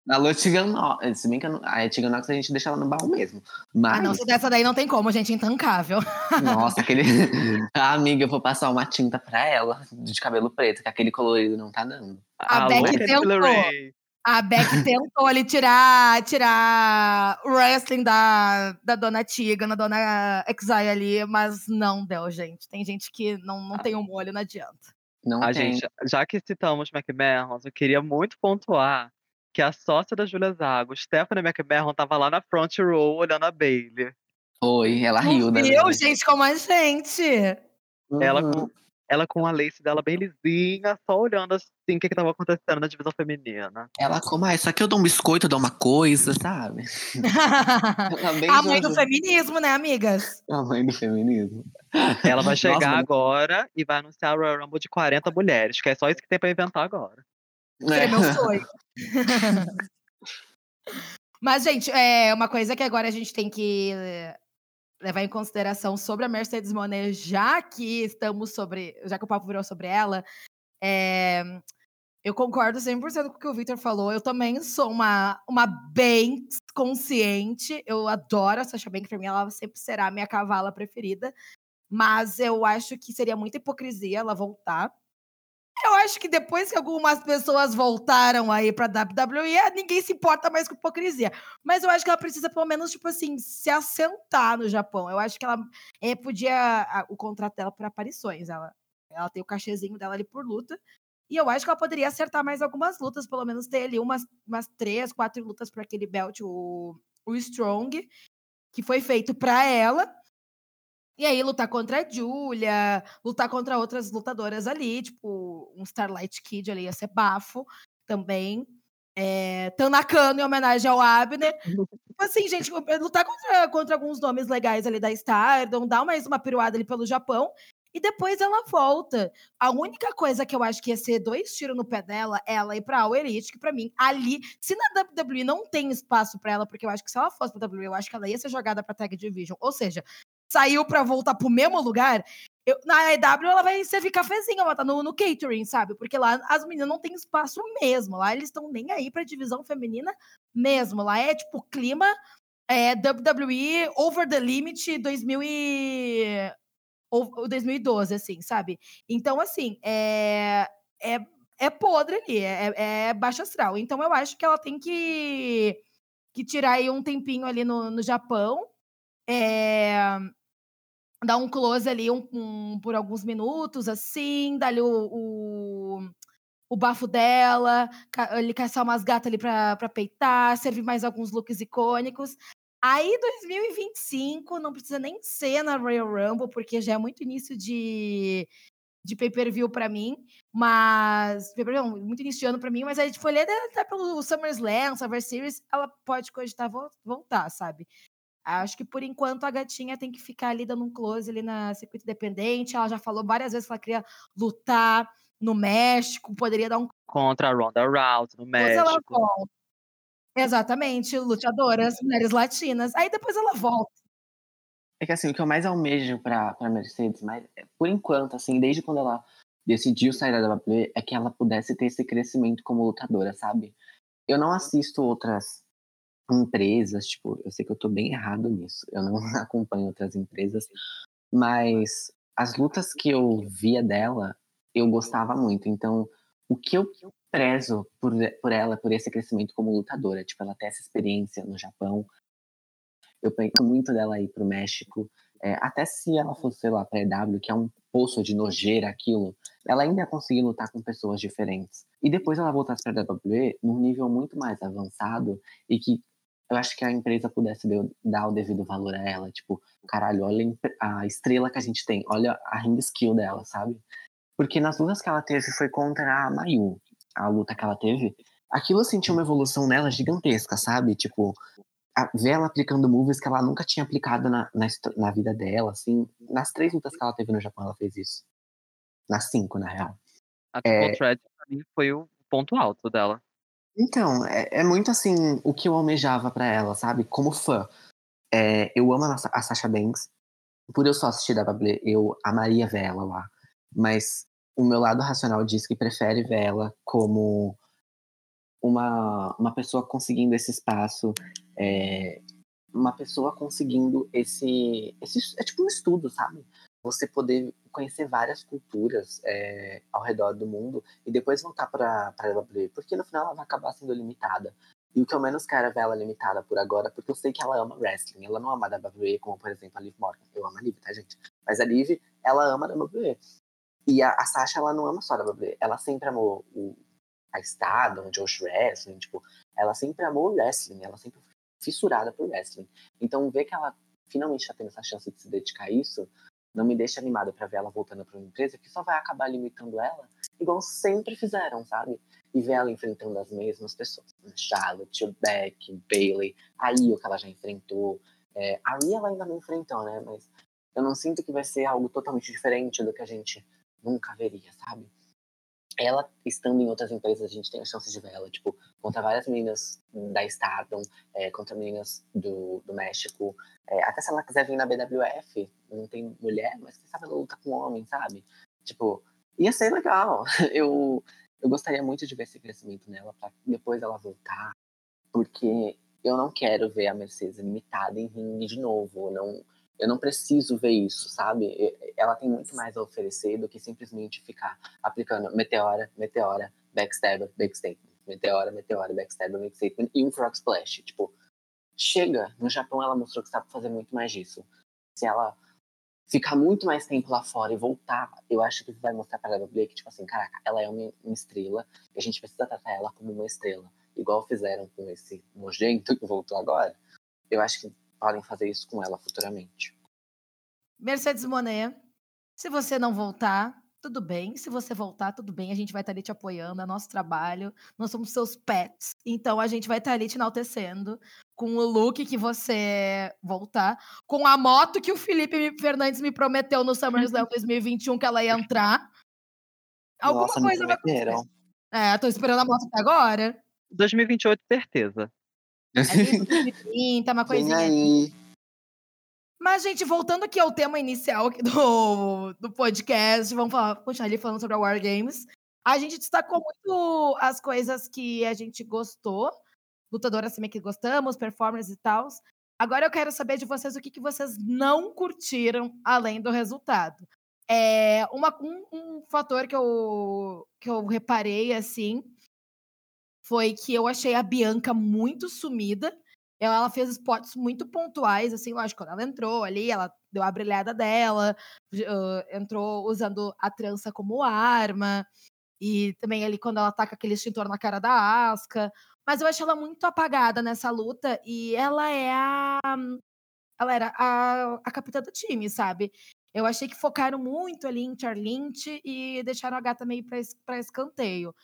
gente. Alô, Tiganox. Se bem que a Tiganox a gente deixa ela no baú mesmo. Mas... Ah, não, se dessa daí não tem como, gente, intancável. Nossa, aquele. ah, amiga, eu vou passar uma tinta pra ela de cabelo preto, que aquele colorido não tá dando. A Alô, Beck tentou. A Beck tentou ali tirar, tirar o wrestling da, da dona Tigana, dona Exile ali, mas não deu, gente. Tem gente que não, não ah. tem um molho, não adianta. Não a tem. gente, já que citamos McMahon, eu queria muito pontuar que a sócia da Julia Zago, Stephanie McMahon, tava lá na front row olhando a Bailey. Foi, ela riu, né? Viu, gente, como a gente. Ela com, ela com a lace dela bem lisinha, só olhando assim o que, que tava acontecendo na divisão feminina. Ela como, ah, isso aqui eu dou um biscoito, eu dou uma coisa, sabe? a mãe do feminismo, né, amigas? A mãe do feminismo. Ela vai chegar Nossa, agora e vai anunciar o Royal Rumble de 40 mulheres, que é só isso que tem pra inventar agora. É, é meu sonho. Mas, gente, é uma coisa que agora a gente tem que levar em consideração sobre a Mercedes Monet, já que estamos sobre. Já que o papo virou sobre ela, é, eu concordo 100% com o que o Victor falou. Eu também sou uma, uma bem consciente. Eu adoro a Sasha Banks, pra mim ela sempre será a minha cavala preferida. Mas eu acho que seria muita hipocrisia ela voltar. Eu acho que depois que algumas pessoas voltaram aí pra WWE, ninguém se importa mais com hipocrisia. Mas eu acho que ela precisa, pelo menos, tipo assim, se assentar no Japão. Eu acho que ela é, podia. A, o contrato dela por aparições. Ela, ela tem o cachezinho dela ali por luta. E eu acho que ela poderia acertar mais algumas lutas, pelo menos ter ali umas, umas três, quatro lutas para aquele belt, o, o Strong, que foi feito para ela. E aí lutar contra a Julia, lutar contra outras lutadoras ali, tipo um Starlight Kid ali ia ser bafo também. É, Tanakano em homenagem ao Abner. tipo assim, gente, lutar contra, contra alguns nomes legais ali da Stardom, dar mais uma piruada ali pelo Japão. E depois ela volta. A única coisa que eu acho que ia ser dois tiros no pé dela ela ir pra All Elite, que pra mim, ali, se na WWE não tem espaço pra ela, porque eu acho que se ela fosse pra WWE, eu acho que ela ia ser jogada pra Tag Division. Ou seja, saiu para voltar pro mesmo lugar, eu, na EW ela vai servir cafezinho, ela tá no, no, catering, sabe? Porque lá as meninas não têm espaço mesmo. Lá eles estão nem aí pra divisão feminina mesmo. Lá é tipo clima é, WWE Over the Limit 2000 e, 2012, assim, sabe? Então, assim, é, é, é podre ali, é, é baixo astral. Então eu acho que ela tem que, que tirar aí um tempinho ali no, no Japão. É, dar um close ali um, um, por alguns minutos, assim, ali o, o, o bafo dela, ele caçar umas gatas ali pra, pra peitar, servir mais alguns looks icônicos. Aí, 2025, não precisa nem ser na Royal Rumble, porque já é muito início de, de pay-per-view para mim, mas não, muito início de ano para mim, mas a gente foi ler até pelo SummerSlam, Survivor Series, ela pode cogitar voltar, sabe? Acho que por enquanto a gatinha tem que ficar ali dando um close ali na circuito independente. Ela já falou várias vezes que ela queria lutar no México, poderia dar um. Contra a Ronda Rousey no México. Ela volta. Exatamente, lutadoras, mulheres latinas. Aí depois ela volta. É que assim, o que eu mais almejo pra, pra Mercedes, mas por enquanto, assim, desde quando ela decidiu sair da WWE, é que ela pudesse ter esse crescimento como lutadora, sabe? Eu não assisto outras empresas, tipo, eu sei que eu tô bem errado nisso, eu não acompanho outras empresas, mas as lutas que eu via dela, eu gostava muito. Então, o que eu prezo por, por ela, por esse crescimento como lutadora, tipo, ela ter essa experiência no Japão, eu penso muito dela ir pro México, é, até se ela fosse, sei lá, pra EW, que é um poço de nojeira aquilo, ela ainda ia conseguir lutar com pessoas diferentes. E depois ela voltasse pra WWE num nível muito mais avançado e que eu acho que a empresa pudesse dar o devido valor a ela. Tipo, caralho, olha a estrela que a gente tem, olha a ring skill dela, sabe? Porque nas lutas que ela teve foi contra a Mayu, a luta que ela teve. Aquilo eu senti uma evolução nela gigantesca, sabe? Tipo, a, ver ela aplicando moves que ela nunca tinha aplicado na, na, na, vida dela, assim. Nas três lutas que ela teve no Japão, ela fez isso. Nas cinco, na real. A Triple é... Threat, pra mim, foi o ponto alto dela. Então, é, é muito assim o que eu almejava para ela, sabe? Como fã. É, eu amo a, Sasha Banks. Por eu só assistir WWE, eu amaria ver ela lá. Mas o meu lado racional diz que prefere ver ela como uma, uma pessoa conseguindo esse espaço, é, uma pessoa conseguindo esse, esse. É tipo um estudo, sabe? Você poder conhecer várias culturas é, ao redor do mundo e depois voltar para a WWE, porque no final ela vai acabar sendo limitada. E o que eu menos quero é ver ela limitada por agora, porque eu sei que ela ama wrestling. Ela não ama a WWE, como por exemplo a Liv Morgan. Eu amo a Liv, tá, gente? Mas a Liv, ela ama a WWE. E a, a Sasha, ela não ama só a WWE. Ela sempre amou o, a Stardom, o Josh Wrestling. Tipo, ela sempre amou o wrestling. Ela sempre foi fissurada por wrestling. Então, ver que ela finalmente está tendo essa chance de se dedicar a isso, não me deixa animada para ver ela voltando para uma empresa que só vai acabar limitando ela, igual sempre fizeram, sabe? E ver ela enfrentando as mesmas pessoas. Charlotte, Beck, Bailey, a Io que ela já enfrentou. É, ela ainda não enfrentou, né? Mas eu não sinto que vai ser algo totalmente diferente do que a gente nunca veria, sabe? Ela estando em outras empresas, a gente tem a chance de ver ela, tipo, contra várias meninas da Stardom, é, contra meninas do, do México. É, até se ela quiser vir na BWF, não tem mulher, mas quem sabe ela luta com homem, sabe? Tipo, ia ser legal. Eu, eu gostaria muito de ver esse crescimento nela, pra depois ela voltar, porque eu não quero ver a Mercedes limitada em ringue de novo. Não, eu não preciso ver isso, sabe? Ela tem muito mais a oferecer do que simplesmente ficar aplicando meteora, meteora, backstabber, backstatement, meteora, meteora, backstabber, backstatement e um frog splash. Tipo, chega. No Japão ela mostrou que sabe fazer muito mais disso. Se ela ficar muito mais tempo lá fora e voltar, eu acho que vai mostrar para a Blake, tipo assim, caraca, ela é uma, uma estrela e a gente precisa tratar ela como uma estrela. Igual fizeram com esse nojento que voltou agora. Eu acho que podem fazer isso com ela futuramente. Mercedes Monet, se você não voltar, tudo bem. Se você voltar, tudo bem. A gente vai estar ali te apoiando, é nosso trabalho. Nós somos seus pets. Então a gente vai estar ali te enaltecendo com o look que você voltar, com a moto que o Felipe Fernandes me prometeu no SummerSlam 2021 que ela ia entrar. Alguma Nossa, coisa vai acontecer. É, tô esperando a moto até agora. 2028, certeza. É 2030, uma coisinha. Aí. Mas, gente, voltando aqui ao tema inicial do, do podcast, vamos falar, continuar ali falando sobre a War Games. A gente destacou muito as coisas que a gente gostou, lutadoras também que gostamos, performers e tal. Agora eu quero saber de vocês o que, que vocês não curtiram além do resultado. É, uma, um, um fator que eu, que eu reparei, assim, foi que eu achei a Bianca muito sumida. Ela fez spots muito pontuais, assim, lógico, quando ela entrou ali, ela deu a brilhada dela, uh, entrou usando a trança como arma, e também ali quando ela taca aquele extintor na cara da Asca. Mas eu acho ela muito apagada nessa luta, e ela é a. Ela era a, a capitã do time, sabe? Eu achei que focaram muito ali em Charlinte e deixaram a gata meio para escanteio.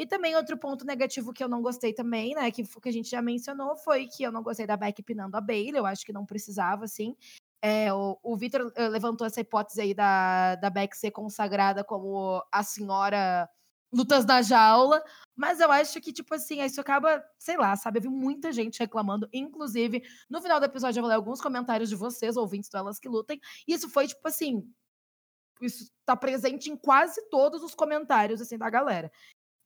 E também outro ponto negativo que eu não gostei também, né, que, que a gente já mencionou, foi que eu não gostei da Beck pinando a Bailey, eu acho que não precisava, assim. É, o, o Victor eh, levantou essa hipótese aí da, da Beck ser consagrada como a senhora lutas da jaula, mas eu acho que, tipo assim, isso acaba, sei lá, sabe? Eu vi muita gente reclamando, inclusive, no final do episódio eu vou ler alguns comentários de vocês, ouvintes do Elas Que Lutem, e isso foi, tipo assim, isso tá presente em quase todos os comentários, assim, da galera.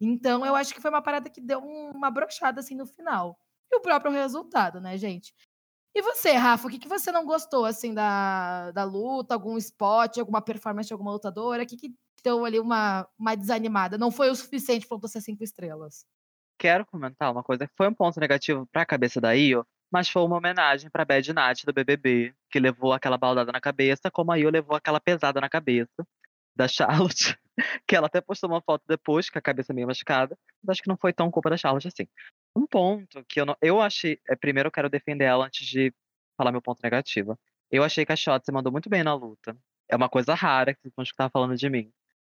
Então, eu acho que foi uma parada que deu uma brochada, assim, no final. E o próprio resultado, né, gente? E você, Rafa, o que, que você não gostou, assim, da, da luta? Algum spot, alguma performance de alguma lutadora? O que, que deu ali uma, uma desanimada? Não foi o suficiente para você cinco estrelas? Quero comentar uma coisa que foi um ponto negativo para a cabeça da Io, mas foi uma homenagem para Bad Nat do BBB, que levou aquela baldada na cabeça, como a Io levou aquela pesada na cabeça da Charlotte, que ela até postou uma foto depois, com a cabeça meio machucada, mas acho que não foi tão culpa da Charlotte assim. Um ponto que eu não. Eu achei. É, primeiro eu quero defender ela antes de falar meu ponto negativo. Eu achei que a Shotzi mandou muito bem na luta. É uma coisa rara que vocês estavam falando de mim.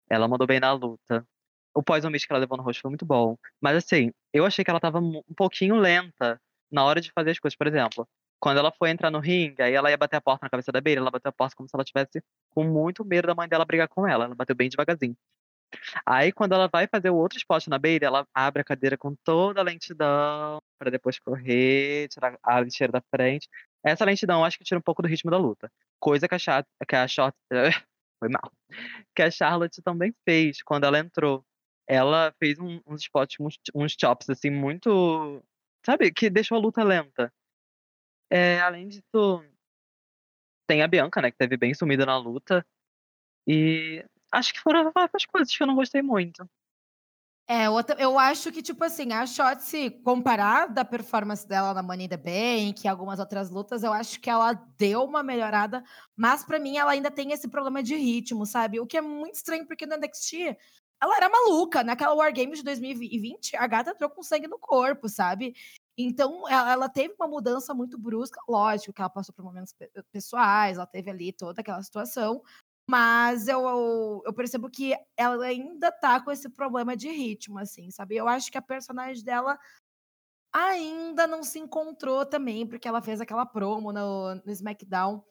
Ela mandou bem na luta. O pós que ela levou no rosto foi muito bom. Mas assim, eu achei que ela tava um pouquinho lenta na hora de fazer as coisas. Por exemplo, quando ela foi entrar no ringue, aí ela ia bater a porta na cabeça da Beira, ela bateu a porta como se ela tivesse com muito medo da mãe dela brigar com ela. Ela bateu bem devagarzinho. Aí, quando ela vai fazer o outro spot na Beira, ela abre a cadeira com toda a lentidão para depois correr, tirar a lixeira da frente. Essa lentidão acho que tira um pouco do ritmo da luta. Coisa que a, Chat, que a Shot. Foi mal. Que a Charlotte também fez quando ela entrou. Ela fez um, uns spots, uns, uns chops, assim, muito. Sabe? Que deixou a luta lenta. É, além disso, tem a Bianca, né, que teve bem sumida na luta. E acho que foram as coisas que eu não gostei muito. É, eu acho que, tipo assim, a Shotzi, comparar da performance dela na Money in the Bank e algumas outras lutas, eu acho que ela deu uma melhorada, mas para mim ela ainda tem esse problema de ritmo, sabe? O que é muito estranho, porque no NXT ela era maluca. Naquela War Games de 2020, a gata entrou com sangue no corpo, sabe? Então, ela, teve uma mudança muito brusca, lógico que ela passou por momentos pessoais, ela teve ali toda aquela situação, mas eu, eu, eu, percebo que ela ainda tá com esse problema de ritmo, assim, sabe? Eu acho que a personagem dela ainda não se encontrou também, porque ela fez aquela promo no, no SmackDown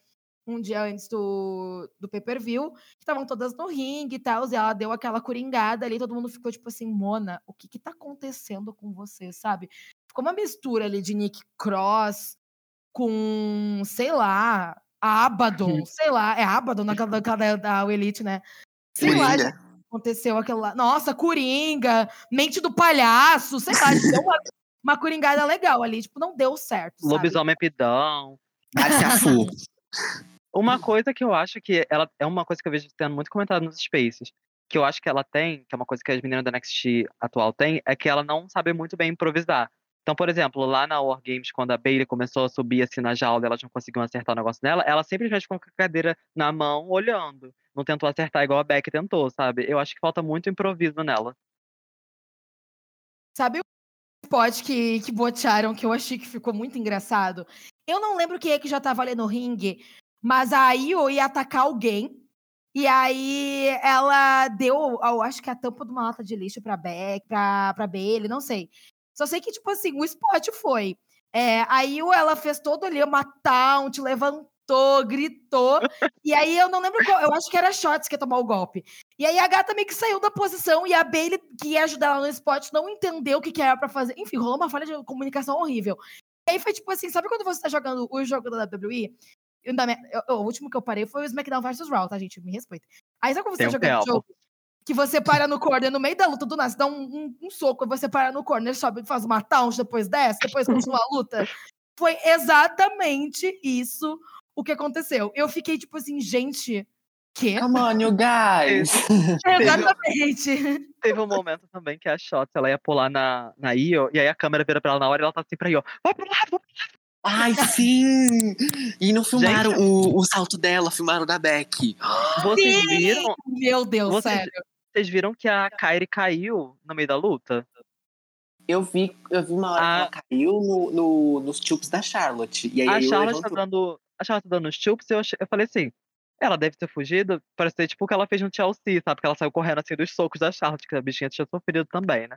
um dia antes do, do pay-per-view, que estavam todas no ringue e tal, e ela deu aquela coringada ali, todo mundo ficou tipo assim, Mona, o que que tá acontecendo com você, sabe? Ficou uma mistura ali de Nick Cross com, sei lá, Abaddon, sei lá, é Abaddon naquela da, da Elite, né? Sei Coringa. lá, aconteceu aquilo lá. Nossa, Coringa, mente do palhaço, sei lá, deu uma, uma coringada legal ali, tipo, não deu certo. Lobisomem pidão. Acafu. Uma coisa que eu acho que ela é uma coisa que eu vejo tendo muito comentado nos spaces, que eu acho que ela tem, que é uma coisa que as meninas da NXT atual têm, é que ela não sabe muito bem improvisar. Então, por exemplo, lá na War Games, quando a Bailey começou a subir assim na jaula, elas não conseguiam acertar o negócio dela, ela simplesmente ficou com a cadeira na mão, olhando. Não tentou acertar igual a Beck tentou, sabe? Eu acho que falta muito improviso nela. Sabe o spot que, que botearam que eu achei que ficou muito engraçado? Eu não lembro quem é que já tava ali no ringue, mas a Io ia atacar alguém. E aí ela deu, eu acho que a tampa de uma lata de lixo pra Beck, pra, pra Bailey, não sei. Só sei que, tipo assim, o spot foi. É, a Io, ela fez todo ali uma taunt, levantou, gritou. e aí eu não lembro qual, eu acho que era Shots que ia tomar o golpe. E aí a gata meio que saiu da posição e a Bailey, que ia ajudar ela no spot, não entendeu o que, que era para fazer. Enfim, rolou uma falha de comunicação horrível. E aí foi tipo assim, sabe quando você tá jogando o jogo da WWE? o último que eu parei foi o SmackDown vs Raw, tá, gente? Me respeita. Aí sabe quando você tá jogando o jogo? Que você para no corner no meio da luta do nada, você dá um, um, um soco, você para no corner, sobe, faz uma taunt, depois desce, depois continua a luta. Foi exatamente isso o que aconteceu. Eu fiquei tipo assim, gente, que? Come on, you guys! Exatamente. Teve um momento também que a Shots, ela ia pular na, na Io, e aí a câmera vira pra ela na hora e ela tá assim pra Io, vai pro lado, vai pro lado. Ai, sim! E não filmaram Gente, o, o salto dela, filmaram da Beck. Vocês sim! viram? Meu Deus, vocês, sério. Vocês viram que a Kairi caiu no meio da luta? Eu vi, eu vi uma hora a... que ela caiu no, no, nos tubes da Charlotte. E aí a Charlotte tá dando. A Charlotte tá dando os tubes, eu, eu falei assim. Ela deve ter fugido, parece ser tipo o que ela fez no Chelsea, sabe? Porque ela saiu correndo assim dos socos da Charlotte, que a bichinha tinha sofrido também, né?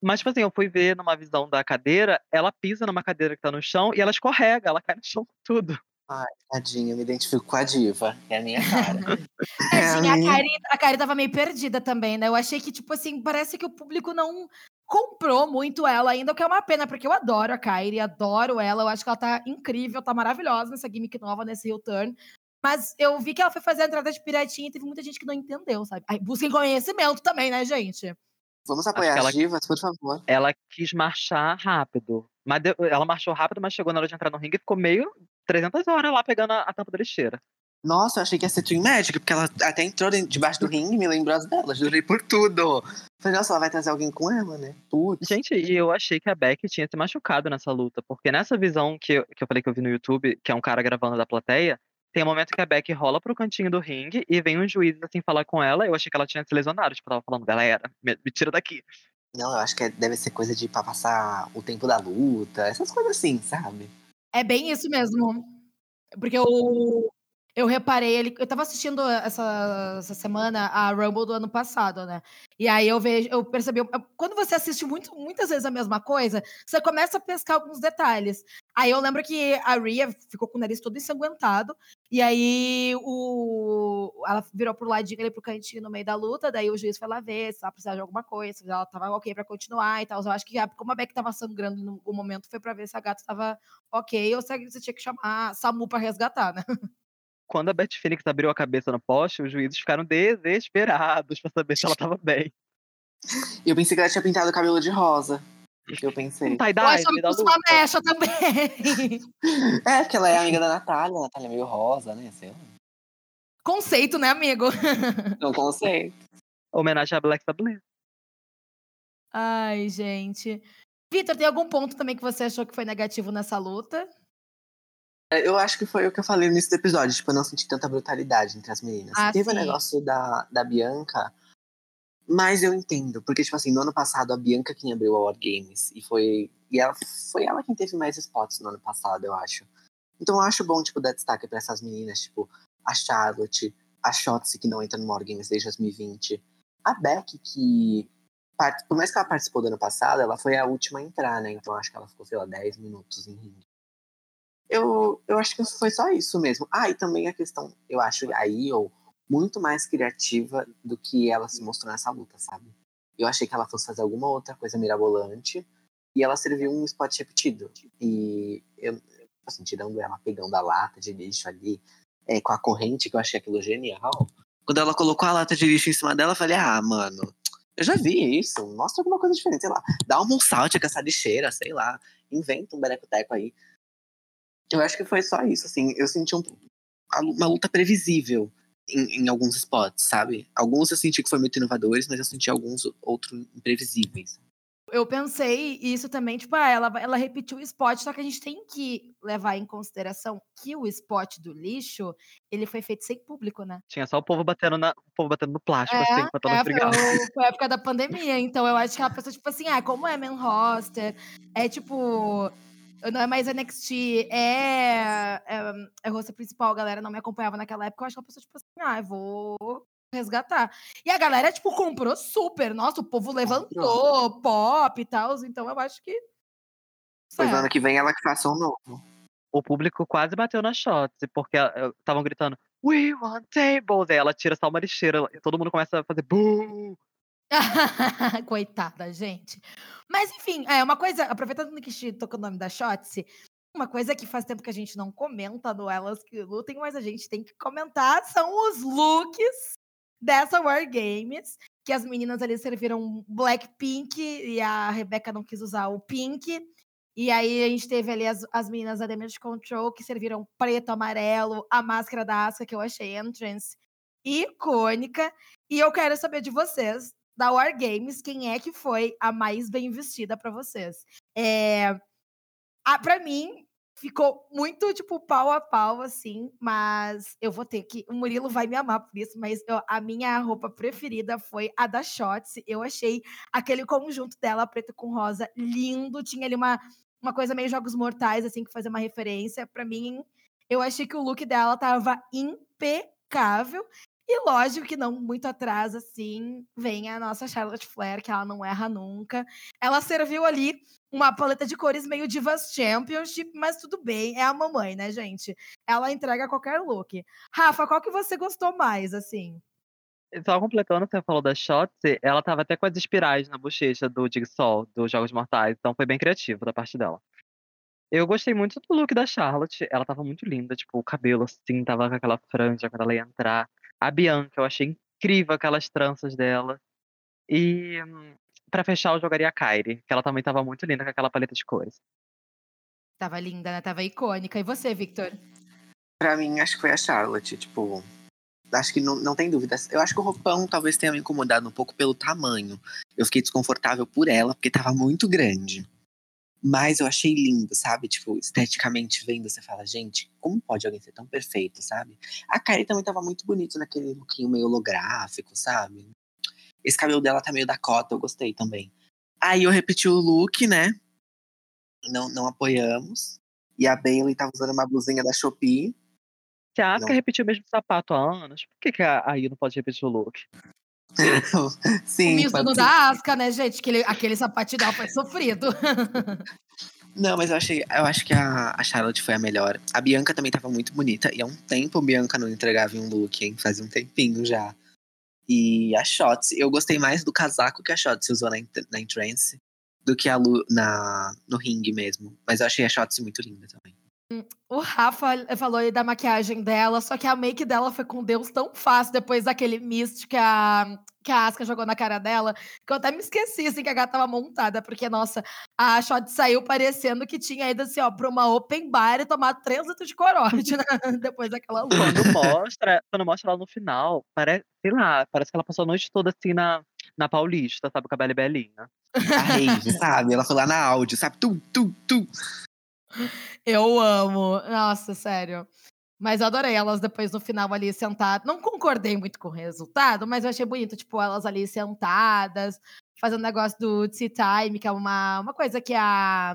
Mas, tipo assim, eu fui ver numa visão da cadeira, ela pisa numa cadeira que tá no chão e ela escorrega, ela cai no chão tudo. Ai, tadinha, eu me identifico com a diva. É a minha cara. é a, minha... a, Kari, a Kari tava meio perdida também, né? Eu achei que, tipo assim, parece que o público não comprou muito ela ainda, o que é uma pena, porque eu adoro a Kairi, adoro ela, eu acho que ela tá incrível, tá maravilhosa nessa gimmick nova, nesse heel turn. Mas eu vi que ela foi fazer a entrada de piratinha e teve muita gente que não entendeu, sabe? Aí, busquem conhecimento também, né, gente? Vamos apoiar as ela, divas, por favor. Ela quis marchar rápido. Mas deu, ela marchou rápido, mas chegou na hora de entrar no ringue e ficou meio 300 horas lá pegando a, a tampa da lixeira. Nossa, eu achei que ia ser Twin Magic, porque ela até entrou debaixo do ringue e me lembrou as delas. Jurei por tudo. Falei, nossa, ela vai trazer alguém com ela, né? Putz. Gente, e eu achei que a Beck tinha se machucado nessa luta, porque nessa visão que eu, que eu falei que eu vi no YouTube, que é um cara gravando da plateia, tem um momento que a Beck rola pro cantinho do ringue e vem um juiz assim falar com ela. Eu achei que ela tinha se lesionado. Tipo, tava falando, galera, me, me tira daqui. Não, eu acho que é, deve ser coisa de pra passar o tempo da luta, essas coisas assim, sabe? É bem isso mesmo. Porque o, eu reparei, ele, eu tava assistindo essa, essa semana a Rumble do ano passado, né? E aí eu vejo, eu percebi, quando você assiste muito, muitas vezes a mesma coisa, você começa a pescar alguns detalhes. Aí eu lembro que a Rhea ficou com o nariz todo ensanguentado, e aí o, ela virou pro ladinho ali pro cantinho no meio da luta, daí o juiz foi lá ver se ela precisava de alguma coisa, se ela tava ok pra continuar e tal. Eu acho que como a Beck tava sangrando no momento, foi pra ver se a gata tava ok, ou se você tinha que chamar a Samu pra resgatar, né? quando a Beth Phoenix abriu a cabeça no poste, os juízes ficaram desesperados para saber se ela estava bem. Eu pensei que ela tinha pintado o cabelo de rosa. Eu pensei. Tá, acho que uma mecha também. É, porque ela é amiga da Natália. A Natália é meio rosa, né? Sei lá. Conceito, né, amigo? Não, conceito. Homenagem a Black Sabbath. Ai, gente. Vitor, tem algum ponto também que você achou que foi negativo nessa luta? É, eu acho que foi o que eu falei no início do episódio, tipo, eu não senti tanta brutalidade entre as meninas. Ah, Teve o um negócio da, da Bianca. Mas eu entendo, porque, tipo assim, no ano passado a Bianca quem abriu a War Games. E foi. E ela foi ela quem teve mais spots no ano passado, eu acho. Então eu acho bom, tipo, dar destaque pra essas meninas, tipo, a Charlotte, a Shotzi, que não entra no War Games desde 2020. A Beck, que. Por mais que ela participou do ano passado, ela foi a última a entrar, né? Então acho que ela ficou, sei lá, 10 minutos em ringue. Eu, eu acho que foi só isso mesmo. Ah, e também a questão, eu acho, aí, ou muito mais criativa do que ela se mostrou nessa luta, sabe? Eu achei que ela fosse fazer alguma outra coisa mirabolante e ela serviu um spot repetido. E eu, assim, tirando ela pegando a lata de lixo ali, é, com a corrente, que eu achei aquilo genial. Quando ela colocou a lata de lixo em cima dela, eu falei, ah, mano, eu já vi isso, mostra alguma coisa diferente, sei lá. Dá um salto com essa lixeira, sei lá. Inventa um bereco-teco aí. Eu acho que foi só isso, assim. Eu senti um, uma luta previsível em, em, alguns spots, sabe? Alguns eu senti que foram muito inovadores, mas eu senti alguns outros imprevisíveis. Eu pensei isso também, tipo, ah, ela, ela repetiu o spot, só que a gente tem que levar em consideração que o spot do lixo, ele foi feito sem público, né? Tinha só o povo batendo, na, o povo batendo no plástico, assim, é, assim, pra é, foi, foi a época da pandemia, então eu acho que ela pensou, tipo assim, ah, como é main roster, é tipo não é mais NXT, é, é, é rosto principal, a galera não me acompanhava naquela época, eu acho que a pessoa, tipo assim, ah, eu vou resgatar. E a galera, tipo, comprou super. Nossa, o povo levantou, pop e tal. Então eu acho que. Pois ano que vem ela que faça um novo. O público quase bateu na shots, porque estavam gritando, We want tables! Aí ela tira só uma lixeira e todo mundo começa a fazer boo! Coitada, gente. Mas enfim, é uma coisa, aproveitando que a gente tocou o nome da Shotzi, uma coisa que faz tempo que a gente não comenta no Elas que Lutem, mas a gente tem que comentar, são os looks dessa War Games, que as meninas ali serviram Blackpink e a Rebeca não quis usar o pink. E aí a gente teve ali as, as meninas da Damage Control que serviram preto, amarelo, a máscara da Asuka que eu achei entrance icônica. E eu quero saber de vocês, da War Games, quem é que foi a mais bem vestida para vocês? É, para mim, ficou muito, tipo, pau a pau, assim, mas eu vou ter que. O Murilo vai me amar por isso, mas eu, a minha roupa preferida foi a da Shots. Eu achei aquele conjunto dela, preto com rosa, lindo. Tinha ali uma, uma coisa meio Jogos Mortais, assim, que fazia uma referência. para mim, eu achei que o look dela tava impecável. E lógico que não muito atrás, assim, vem a nossa Charlotte Flair, que ela não erra nunca. Ela serviu ali uma paleta de cores meio Divas Championship, mas tudo bem, é a mamãe, né, gente? Ela entrega qualquer look. Rafa, qual que você gostou mais, assim? Só completando, você falou da Shotzi, ela tava até com as espirais na bochecha do Jigsaw, dos Jogos Mortais, então foi bem criativo da parte dela. Eu gostei muito do look da Charlotte, ela tava muito linda, tipo, o cabelo assim, tava com aquela franja quando ela ia entrar. A Bianca, eu achei incrível aquelas tranças dela. E para fechar, eu jogaria a Kyrie, que ela também tava muito linda com aquela paleta de cores. Tava linda, né? Tava icônica. E você, Victor? Pra mim, acho que foi a Charlotte. Tipo, acho que não, não tem dúvida. Eu acho que o roupão talvez tenha me incomodado um pouco pelo tamanho. Eu fiquei desconfortável por ela, porque tava muito grande. Mas eu achei lindo, sabe? Tipo, esteticamente vendo, você fala, gente, como pode alguém ser tão perfeito, sabe? A Kylie também tava muito bonito naquele lookinho meio holográfico, sabe? Esse cabelo dela tá meio da cota, eu gostei também. Aí eu repeti o look, né? Não, não apoiamos. E a Bailey tava usando uma blusinha da Shopee. Se a Asuka repetiu o mesmo sapato há anos, por que, que a Ayu não pode repetir o look? Sim. O Mizuno da Asca, né, gente? Aquele, aquele sapatinho dela foi sofrido. Não, mas eu achei, eu acho que a, a Charlotte foi a melhor. A Bianca também tava muito bonita. E há um tempo a Bianca não entregava um look, hein? Fazia um tempinho já. E a Shots, eu gostei mais do casaco que a Shots usou na, na entrance do que a Lu na, no ringue mesmo. Mas eu achei a Shots muito linda também. O Rafa falou da maquiagem dela, só que a make dela foi com Deus tão fácil depois daquele mist que a, que a Aska jogou na cara dela, que eu até me esqueci, assim, que a gata tava montada, porque, nossa, a Shot saiu parecendo que tinha ido, assim, ó, pra uma open bar e tomar três litros de corote né? depois daquela luta. Quando mostra, quando mostra ela no final, parece, sei lá, parece que ela passou a noite toda, assim, na, na Paulista, sabe, com a Bela Belinha. A rave, sabe? Ela foi lá na áudio, sabe? Tu, tu, tu. Eu amo. Nossa, sério. Mas eu adorei elas depois no final ali sentadas. Não concordei muito com o resultado, mas eu achei bonito, tipo, elas ali sentadas, fazendo negócio do tea time, que é uma, uma coisa que a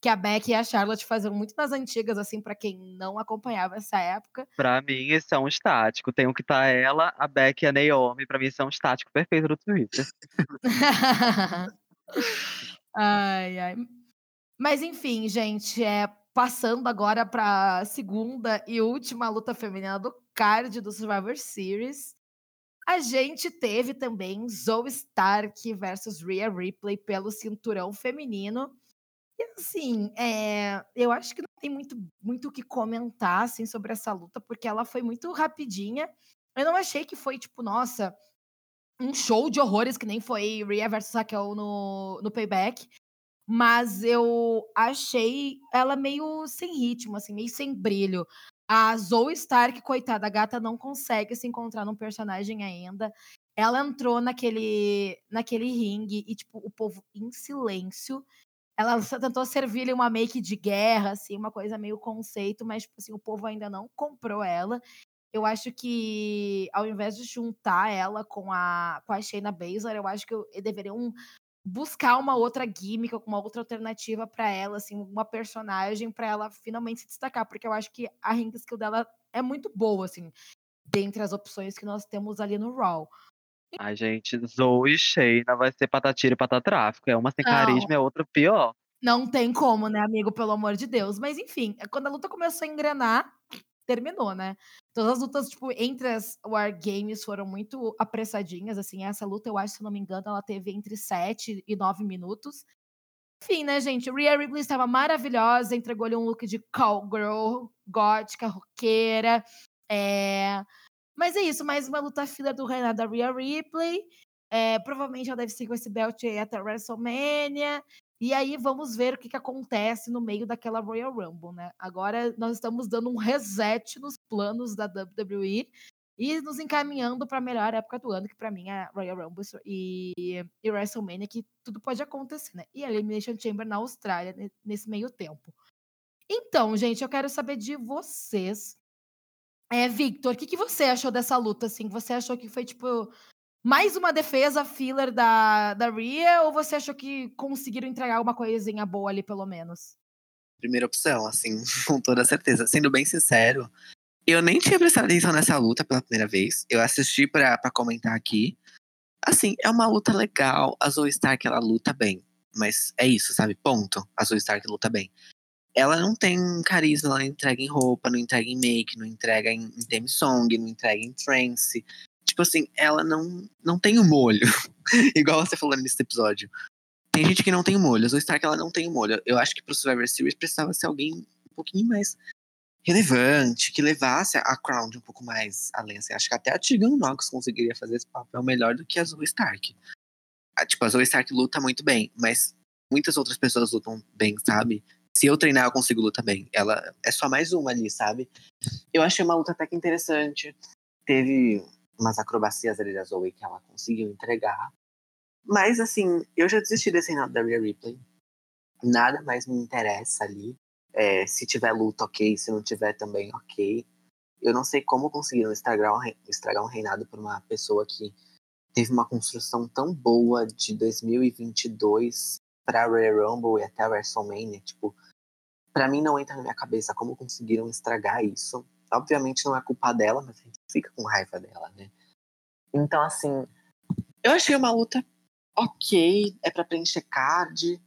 que a Beck e a Charlotte faziam muito nas antigas, assim, para quem não acompanhava essa época. Pra mim, esse é um estático. Tem o que tá ela, a Beck e a Naomi. Pra mim, esse é um estático perfeito do Twitter. ai, ai. Mas enfim, gente, é, passando agora pra segunda e última luta feminina do card do Survivor Series. A gente teve também Zoe Stark versus Rhea Ripley pelo cinturão feminino. E assim, é, eu acho que não tem muito muito o que comentar assim, sobre essa luta, porque ela foi muito rapidinha. Eu não achei que foi, tipo, nossa, um show de horrores, que nem foi Rhea versus Raquel no, no Payback. Mas eu achei ela meio sem ritmo, assim, meio sem brilho. A Zoe Stark, coitada, a gata não consegue se encontrar num personagem ainda. Ela entrou naquele, naquele ringue e, tipo, o povo em silêncio. Ela tentou servir uma make de guerra, assim, uma coisa meio conceito, mas, tipo assim, o povo ainda não comprou ela. Eu acho que, ao invés de juntar ela com a, com a Shayna Baszler, eu acho que deveriam buscar uma outra gimmick, uma outra alternativa para ela, assim, uma personagem para ela finalmente se destacar, porque eu acho que a ring skill dela é muito boa, assim, dentre as opções que nós temos ali no Raw. Ai, gente, Zoe e Shayna vai ser patatira e patatráfico. É uma sem Não. carisma a outra pior. Não tem como, né, amigo? Pelo amor de Deus. Mas enfim, quando a luta começou a engrenar, terminou, né? Todas as lutas, tipo, entre as War Games foram muito apressadinhas, assim. Essa luta, eu acho, se não me engano, ela teve entre 7 e 9 minutos. Enfim, né, gente? Rhea Ripley estava maravilhosa, entregou-lhe um look de cowgirl, gótica, roqueira. É... Mas é isso, mais uma luta fila do reinado da Rhea Ripley. É, provavelmente ela deve seguir com esse belt aí até WrestleMania. E aí vamos ver o que, que acontece no meio daquela Royal Rumble, né? Agora nós estamos dando um reset nos planos da WWE e nos encaminhando para a melhor época do ano, que para mim é Royal Rumble e, e WrestleMania, que tudo pode acontecer, né? E a Elimination Chamber na Austrália nesse meio tempo. Então, gente, eu quero saber de vocês. É, Victor, o que, que você achou dessa luta? Assim, você achou que foi tipo mais uma defesa filler da, da Rhea ou você achou que conseguiram entregar uma coisinha boa ali, pelo menos? Primeira opção, assim, com toda certeza. Sendo bem sincero, eu nem tinha prestado atenção nessa luta pela primeira vez. Eu assisti para comentar aqui. Assim, é uma luta legal. A Zoe Stark, ela luta bem. Mas é isso, sabe? Ponto. A Zoe Stark luta bem. Ela não tem carisma, ela entrega em roupa, não entrega em make, não entrega em, em theme song, não entrega em trance tipo assim, ela não, não tem o molho. Igual você falando nesse episódio. Tem gente que não tem molho. A Stark, ela não tem molho. Eu acho que pro Survivor Series precisava ser alguém um pouquinho mais relevante, que levasse a Crown um pouco mais além. Assim, acho que até a Tegan Knox conseguiria fazer esse papel melhor do que a Zoe Stark. A, tipo, a Zoe Stark luta muito bem, mas muitas outras pessoas lutam bem, sabe? Se eu treinar, eu consigo lutar bem. Ela é só mais uma ali, sabe? Eu achei uma luta até que interessante. Teve umas acrobacias ali da Zoe que ela conseguiu entregar. Mas, assim, eu já desisti desse reinado da Rhea Ripley. Nada mais me interessa ali. É, se tiver luta, ok. Se não tiver também, ok. Eu não sei como conseguiram estragar um, estragar um reinado por uma pessoa que teve uma construção tão boa de 2022 para Royal Rumble e até a WrestleMania. Tipo, para mim não entra na minha cabeça como conseguiram estragar isso. Obviamente não é culpa dela, mas a gente fica com raiva dela, né? Então, assim, eu achei uma luta ok, é para preencher card,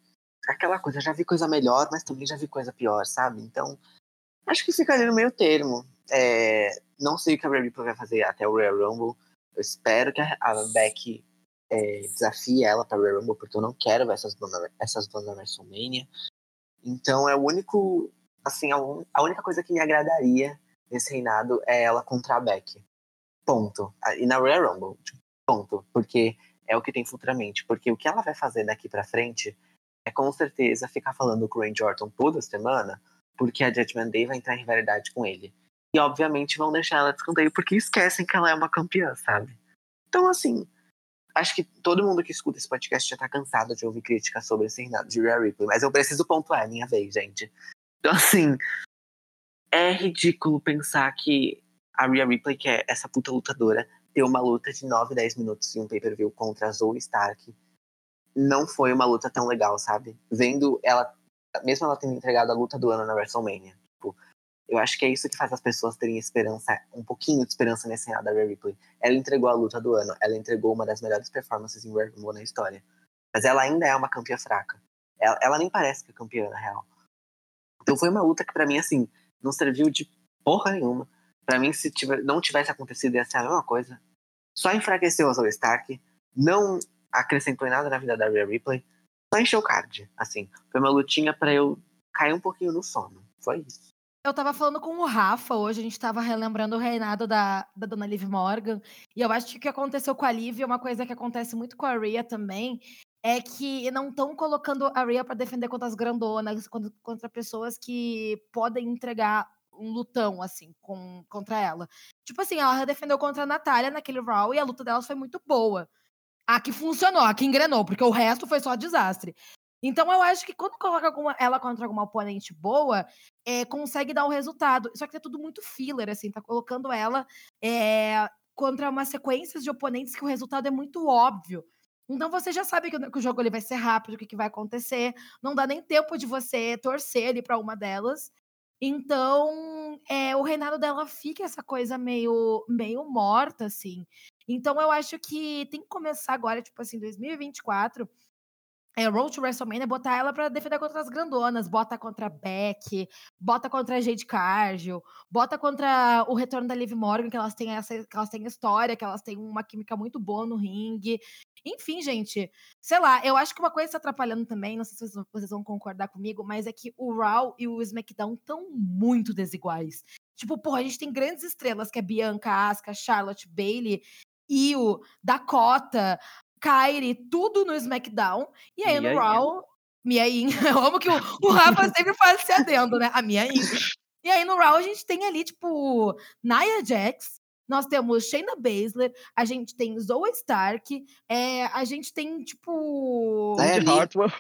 aquela coisa, já vi coisa melhor, mas também já vi coisa pior, sabe? Então, acho que fica ali no meio termo. É, não sei o que a Rhea vai fazer até o Royal Rumble. Eu espero que a, Beck é, desafie ela para o Royal Rumble, porque eu não quero ver essas essas duas na WrestleMania. Então é o único, assim, a, un, a única coisa que me agradaria nesse reinado é ela contra a Beck. Ponto. E na Royal Rumble, tipo, ponto. Porque é o que tem futuramente. Porque o que ela vai fazer daqui para frente é com certeza ficar falando com o Randy Orton toda semana, porque a Judgment Day vai entrar em rivalidade com ele. E obviamente vão deixar ela de escanteio porque esquecem que ela é uma campeã, sabe? Então, assim, acho que todo mundo que escuta esse podcast já tá cansado de ouvir críticas sobre esse reinado de Rhea Ripley, mas eu preciso pontuar, é minha vez, gente. Então, assim, é ridículo pensar que a Rhea Ripley, que é essa puta lutadora, ter uma luta de 9, 10 minutos em um pay-per-view contra a Zoe Stark não foi uma luta tão legal, sabe? Vendo ela, mesmo ela tendo entregado a luta do ano na WrestleMania. Tipo, eu acho que é isso que faz as pessoas terem esperança, um pouquinho de esperança nesse ano da Rhea Ripley. Ela entregou a luta do ano, ela entregou uma das melhores performances em Royal Rumble na história. Mas ela ainda é uma campeã fraca. Ela, ela nem parece que é campeã, na real. Então foi uma luta que para mim, assim, não serviu de porra nenhuma. Para mim, se tiver, não tivesse acontecido, ia ser a mesma coisa. Só enfraqueceu a Zoe Stark, não acrescentou em nada na vida da Rhea Ripley, só encheu o card. Assim, foi uma lutinha para eu cair um pouquinho no sono. Foi isso. Eu tava falando com o Rafa hoje, a gente tava relembrando o reinado da, da Dona Liv Morgan. E eu acho que o que aconteceu com a Liv é uma coisa que acontece muito com a Rhea também. É que não estão colocando a Rhea para defender contra as grandonas, contra, pessoas que podem entregar um lutão, assim, com, contra ela. Tipo assim, ela defendeu contra a Natália naquele Raw e a luta delas foi muito boa. A que funcionou, a que engrenou, porque o resto foi só desastre. Então eu acho que quando coloca alguma, ela contra alguma oponente boa, é, consegue dar um resultado. Só que é tudo muito filler, assim, tá colocando ela é, contra uma sequência de oponentes que o resultado é muito óbvio. Então você já sabe que, o jogo ele vai ser rápido, o que, que vai acontecer. Não dá nem tempo de você torcer ali para uma delas. Então, é, o reinado dela fica essa coisa meio, meio morta, assim. Então, eu acho que tem que começar agora, tipo assim, 2024, é, Road to WrestleMania, botar ela para defender contra as grandonas, bota contra a Beck, bota contra a Jade Cargill, bota contra o retorno da Liv Morgan, que elas têm essa, que elas têm história, que elas têm uma química muito boa no ringue. Enfim, gente, sei lá, eu acho que uma coisa está atrapalhando também, não sei se vocês vão concordar comigo, mas é que o Raw e o SmackDown estão muito desiguais. Tipo, porra, a gente tem grandes estrelas, que é Bianca, Asuka, Charlotte, Bailey, Io, Dakota, Kyrie, tudo no SmackDown. E aí no Raw, Mia Yim. Eu amo que o, o Rafa sempre faz esse adendo, né? A Mia Yim. E aí no Raw a gente tem ali, tipo, Nia Jax, nós temos Shayna Baszler, a gente tem Zoe Stark, é, a gente tem, tipo. Hartwell.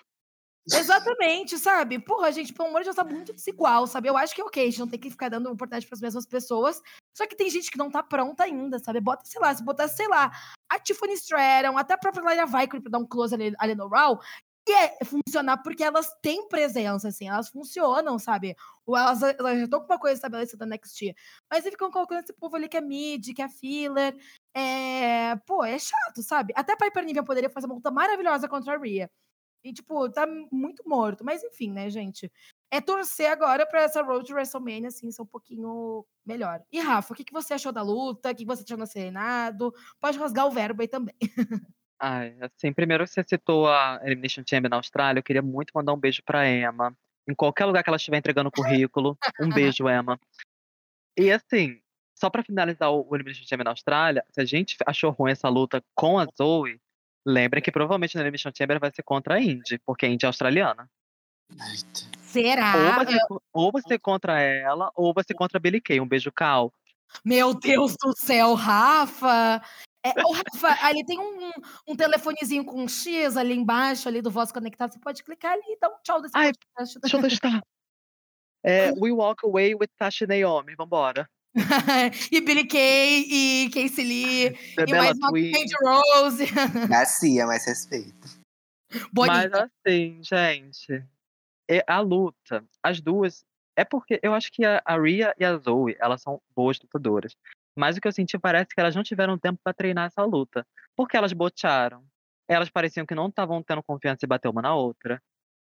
Exatamente, sabe? Porra, gente, pelo amor de Deus, tá muito desigual, sabe? Eu acho que é ok, a gente não tem que ficar dando oportunidade para as mesmas pessoas. Só que tem gente que não tá pronta ainda, sabe? Bota, sei lá, se botar, sei lá, a Tiffany Stratton, até a própria Lyra Vickers pra dar um close ali, ali no Raw, e é funcionar porque elas têm presença, assim, elas funcionam, sabe? Ou elas, elas já estão com uma coisa estabelecida na NXT. Mas eles ficam colocando esse povo ali que é mid, que é filler. É... Pô, é chato, sabe? Até a Piper poderia fazer uma luta maravilhosa contra a Rhea. E, tipo, tá muito morto. Mas enfim, né, gente? É torcer agora pra essa Road to WrestleMania, assim, ser um pouquinho melhor. E, Rafa, o que, que você achou da luta? O que você achou no Serenado? Pode rasgar o verbo aí também. Ai, assim, primeiro você citou a Elimination Chamber na Austrália, eu queria muito mandar um beijo pra Emma. Em qualquer lugar que ela estiver entregando currículo, um beijo, Emma. E assim, só pra finalizar o Elimination Chamber na Austrália, se a gente achou ruim essa luta com a Zoe, Lembra que provavelmente na Elimination Chamber vai ser contra a Indy, porque a Indy é australiana. Será? Ou vai, ser, ou vai ser contra ela, ou vai ser contra a Billy Kay. Um beijo, Cal. Meu Deus do céu, Rafa! É, o Rafa, ali tem um, um telefonezinho com um X ali embaixo, ali do Voz Conectado. Você pode clicar ali e dar um tchau desse Ai, podcast. Deixa eu testar. É, We Walk Away with Tasha Naomi. Vambora. e Billy Kay, e Casey Lee, The e Bella mais uma Candy Rose. Garcia, mais respeito. Bonita. Mas assim, gente, é a luta, as duas. É porque eu acho que a, a Ria e a Zoe, elas são boas lutadoras. Mas o que eu senti parece que elas não tiveram tempo para treinar essa luta. Porque elas botearam. Elas pareciam que não estavam tendo confiança e bater uma na outra.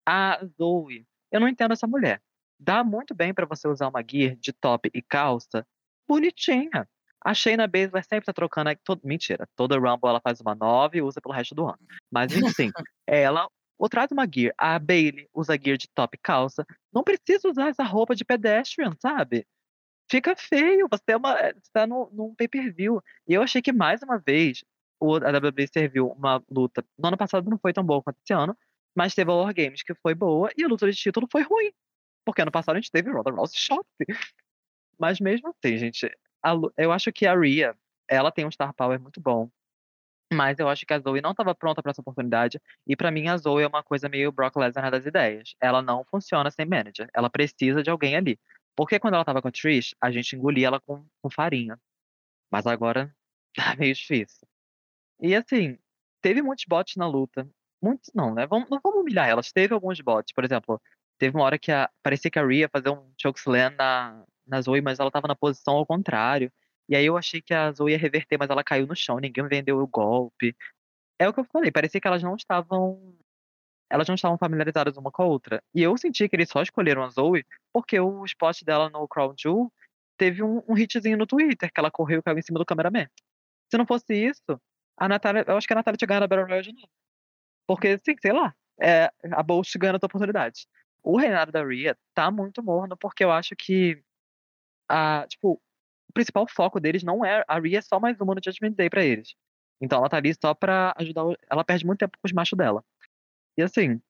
A Zoe, eu não entendo essa mulher dá muito bem para você usar uma gear de top e calça bonitinha. A Shayna Baszler sempre tá trocando. Todo, mentira, toda Rumble ela faz uma nova e usa pelo resto do ano. Mas enfim, ela ou traz uma gear. A Bailey usa gear de top e calça. Não precisa usar essa roupa de pedestrian, sabe? Fica feio. Você, é uma, você tá no, num pay-per-view. E eu achei que mais uma vez o, a WWE serviu uma luta. No ano passado não foi tão boa quanto esse ano, mas teve a War Games que foi boa e a luta de título foi ruim. Porque ano passado a gente teve Ronda Rousey Shot. Mas mesmo assim, gente, a, eu acho que a Rhea, ela tem um star power muito bom. Mas eu acho que a Zoe não estava pronta para essa oportunidade. E para mim, a Zoe é uma coisa meio Brock Lesnar das ideias. Ela não funciona sem manager. Ela precisa de alguém ali. Porque quando ela tava com a Trish, a gente engolia ela com, com farinha. Mas agora tá meio difícil. E assim, teve muitos bots na luta. Muitos não, né? Vamos, não vamos humilhar elas. Teve alguns bots. Por exemplo, teve uma hora que a, parecia que a Rhea ia fazer um chokeslam na, na Zoe, mas ela tava na posição ao contrário. E aí eu achei que a Zoe ia reverter, mas ela caiu no chão, ninguém vendeu o golpe. É o que eu falei, parecia que elas não estavam. Elas não estavam familiarizadas uma com a outra. E eu senti que eles só escolheram a Zoe porque o spot dela no Crown Jewel teve um, um hitzinho no Twitter, que ela correu e caiu em cima do cameraman. Se não fosse isso, a Natália, eu acho que a Natália tinha ganhado a Battle Royale de novo. Porque, sei lá, é, a Bolt ganha a oportunidade. O reinado da Rhea tá muito morno, porque eu acho que a, tipo, o principal foco deles não é. A Rhea é só mais uma no Judgment Day pra eles. Então ela tá ali só pra ajudar. Ela perde muito tempo com os machos dela. E assim,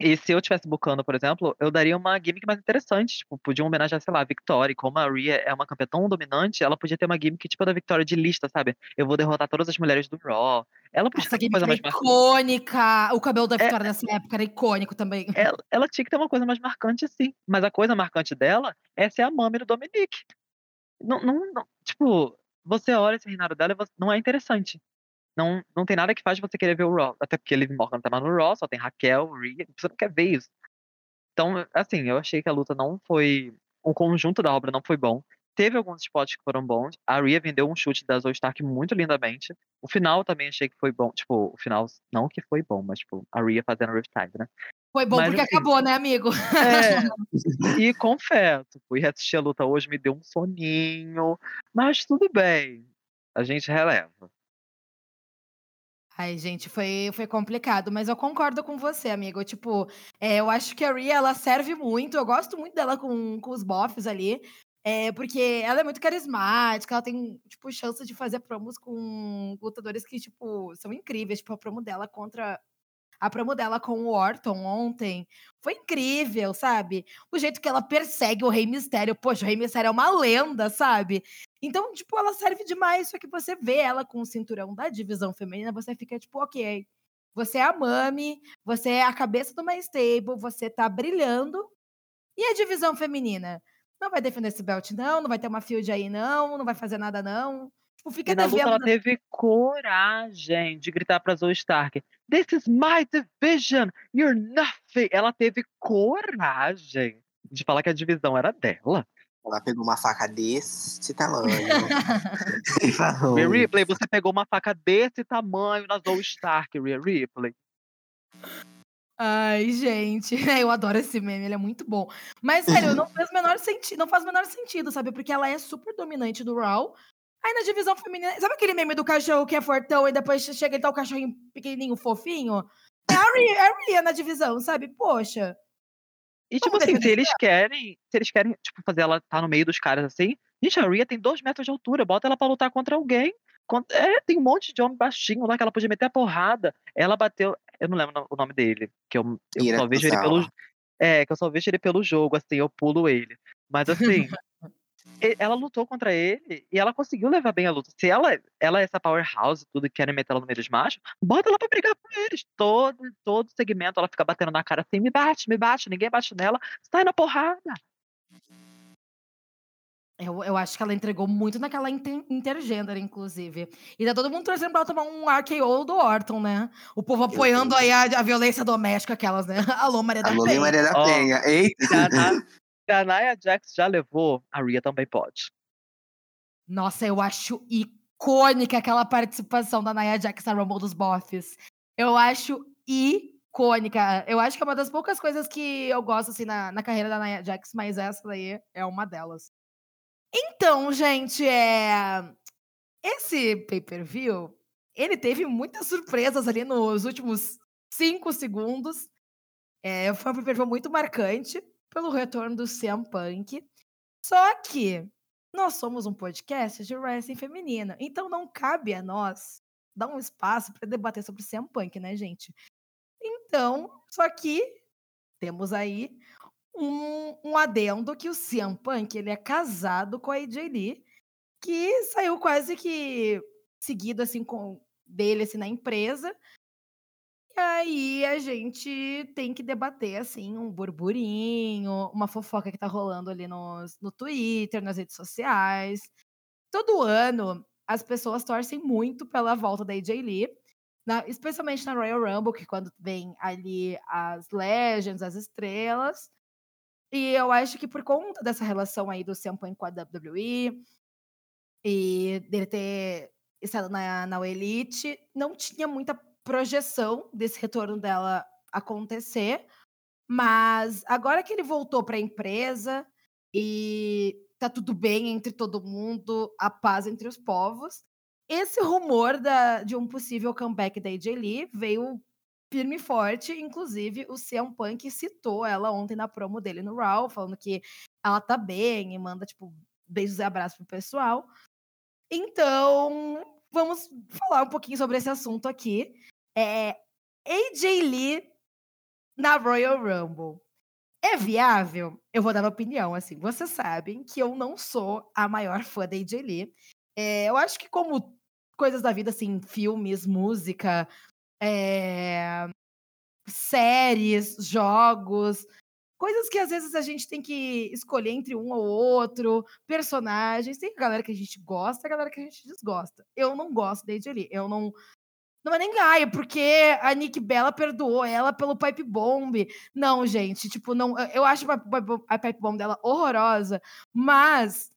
e se eu tivesse bucando, por exemplo, eu daria uma gimmick mais interessante. Tipo, podia homenagear, sei lá, a Victoria. Como a Rhea é uma campeã tão dominante, ela podia ter uma gimmick tipo da Victoria de lista, sabe? Eu vou derrotar todas as mulheres do Raw. Ela podia Essa ter uma coisa mais marcante. icônica. O cabelo da É. Vitória nessa época era icônico também. Ela, ela tinha que ter uma coisa mais marcante, sim. Mas a coisa marcante dela é ser a mami do Dominique. Não, não, não- tipo, você olha esse reinado dela e você- não é interessante. Não, não tem nada que faz você querer ver o Raw. Até porque Liv Morgan tá mais no Raw, só tem Raquel, Rhea, você não quer ver isso. Então, assim, eu achei que a luta não foi. O conjunto da obra não foi bom. Teve alguns spots que foram bons. A Rhea vendeu um chute da Zoe Stark muito lindamente. O final também achei que foi bom. Tipo, o final, não que foi bom, mas, tipo, a Rhea fazendo Riptide, né? Foi bom Mas, porque assim, acabou, né, amigo? É, e confesso, fui assistir a luta hoje, me deu um soninho, mas tudo bem, a gente releva. Ai, gente, foi, foi complicado, mas eu concordo com você, amigo. Tipo, é, eu acho que a Rhea, ela serve muito. Eu gosto muito dela com, com os buffs ali. É, porque ela é muito carismática, ela tem, tipo, chance de fazer promos com lutadores que, tipo, são incríveis. Tipo, a promo dela contra. A promo dela com o Orton ontem foi incrível, sabe? O jeito que ela persegue o Rei Mistério. Poxa, o Rei Mistério é uma lenda, sabe? Então, tipo, ela serve demais. Só que você vê ela com o cinturão da divisão feminina, você fica tipo, ok. Você é a Mami, você é a cabeça do My Stable, você tá brilhando. E a divisão feminina? Não vai defender esse belt, não, não vai ter uma field aí, não, não vai fazer nada, não. Tipo, fica E na luta ela teve coragem de gritar pra Zoe Stark: This is my division, you're nothing. Ela teve coragem de falar que a divisão era dela. Ela pegou uma faca desse tamanho. e falou. Rhea Ripley, você pegou uma faca desse tamanho na Zoe Stark, Rhea Ripley. Ai, gente, eu adoro esse meme, ele é muito bom. Mas, sério, não faz o menor sentido, não faz o menor sentido, sabe? Porque ela é super dominante do Raw. Aí na divisão feminina, sabe aquele meme do cachorro que é fortão e depois chega e tá o cachorrinho pequenininho, fofinho? É a Rhea, é a Rhea na divisão, sabe? Poxa. E, tipo assim, se eles querem, se eles querem, tipo, fazer ela estar no meio dos caras assim, gente, a Rhea tem dois metros de altura, bota ela pra lutar contra alguém. Con- É, tem um monte de homem baixinho lá que ela podia meter a porrada. Ela bateu, eu não lembro o nome dele, que eu, eu Ira só vejo ele pelo. É, que eu só vejo ele pelo jogo, assim, eu pulo ele. Mas assim, ela lutou contra ele e ela conseguiu levar bem a luta. Se ela, ela é essa powerhouse tudo, e querem meter ela no meio dos machos, bota ela pra brigar com eles. Todo, todo segmento ela fica batendo na cara assim, me bate, me bate, ninguém bate nela, sai na porrada. Eu, eu acho que ela entregou muito naquela inter- intergender, inclusive. E tá todo mundo torcendo pra ela tomar um RKO do Orton, né? O povo apoiando aí a, a violência doméstica, aquelas, né? Alô, Maria da Alô, Penha. Maria da. Penha. Eita! Se a, Na- se a Nia Jax já levou, a Rhea também pode. Nossa, eu acho icônica aquela participação da Nia Jax na Rumble dos Boffs. Eu acho icônica. Eu acho que é uma das poucas coisas que eu gosto, assim, na, na carreira da Nia Jax, mas essa daí é uma delas. Então, gente, é... esse pay-per-view, ele teve muitas surpresas ali nos últimos cinco segundos. É, foi um pay-per-view muito marcante pelo retorno do CM Punk. Só que nós somos um podcast de wrestling feminino, então não cabe a nós dar um espaço para debater sobre CM Punk, né, gente? Então, só que temos aí um, um adendo que o CM Punk ele é casado com a AJ Lee, que saiu quase que seguido assim com dele assim na empresa. E aí a gente tem que debater, assim, um burburinho, uma fofoca que tá rolando ali no, no Twitter, nas redes sociais. Todo ano, as pessoas torcem muito pela volta da AJ Lee, na- especialmente na Royal Rumble, que quando vem ali as Legends, as estrelas. E eu acho que por conta dessa relação aí do CM Punk com a WWE e dele ter estado na, na Elite, não tinha muita projeção desse retorno dela acontecer. Mas agora que ele voltou para a empresa e tá tudo bem entre todo mundo, a paz entre os povos, esse rumor da, de um possível comeback da AJ Lee veio firme e forte. Inclusive, o CM Punk citou ela ontem na promo dele no Raw, falando que ela tá bem e manda, tipo, beijos e abraços pro pessoal. Então, vamos falar um pouquinho sobre esse assunto aqui. É, AJ Lee na Royal Rumble. É viável? Eu vou dar minha opinião, assim. Vocês sabem que eu não sou a maior fã da AJ Lee. É, eu acho que como coisas da vida, assim, filmes, música, é, séries, jogos, coisas que às vezes a gente tem que escolher entre um ou outro, personagens. Tem galera que a gente gosta, galera que a gente desgosta. Eu não gosto da AJ Lee. Eu não não é nem Gaia, porque a Nick Bella perdoou ela pelo Pipe Bomb. Não, gente, tipo, não. Eu acho a Pipe Bomb dela horrorosa, mas.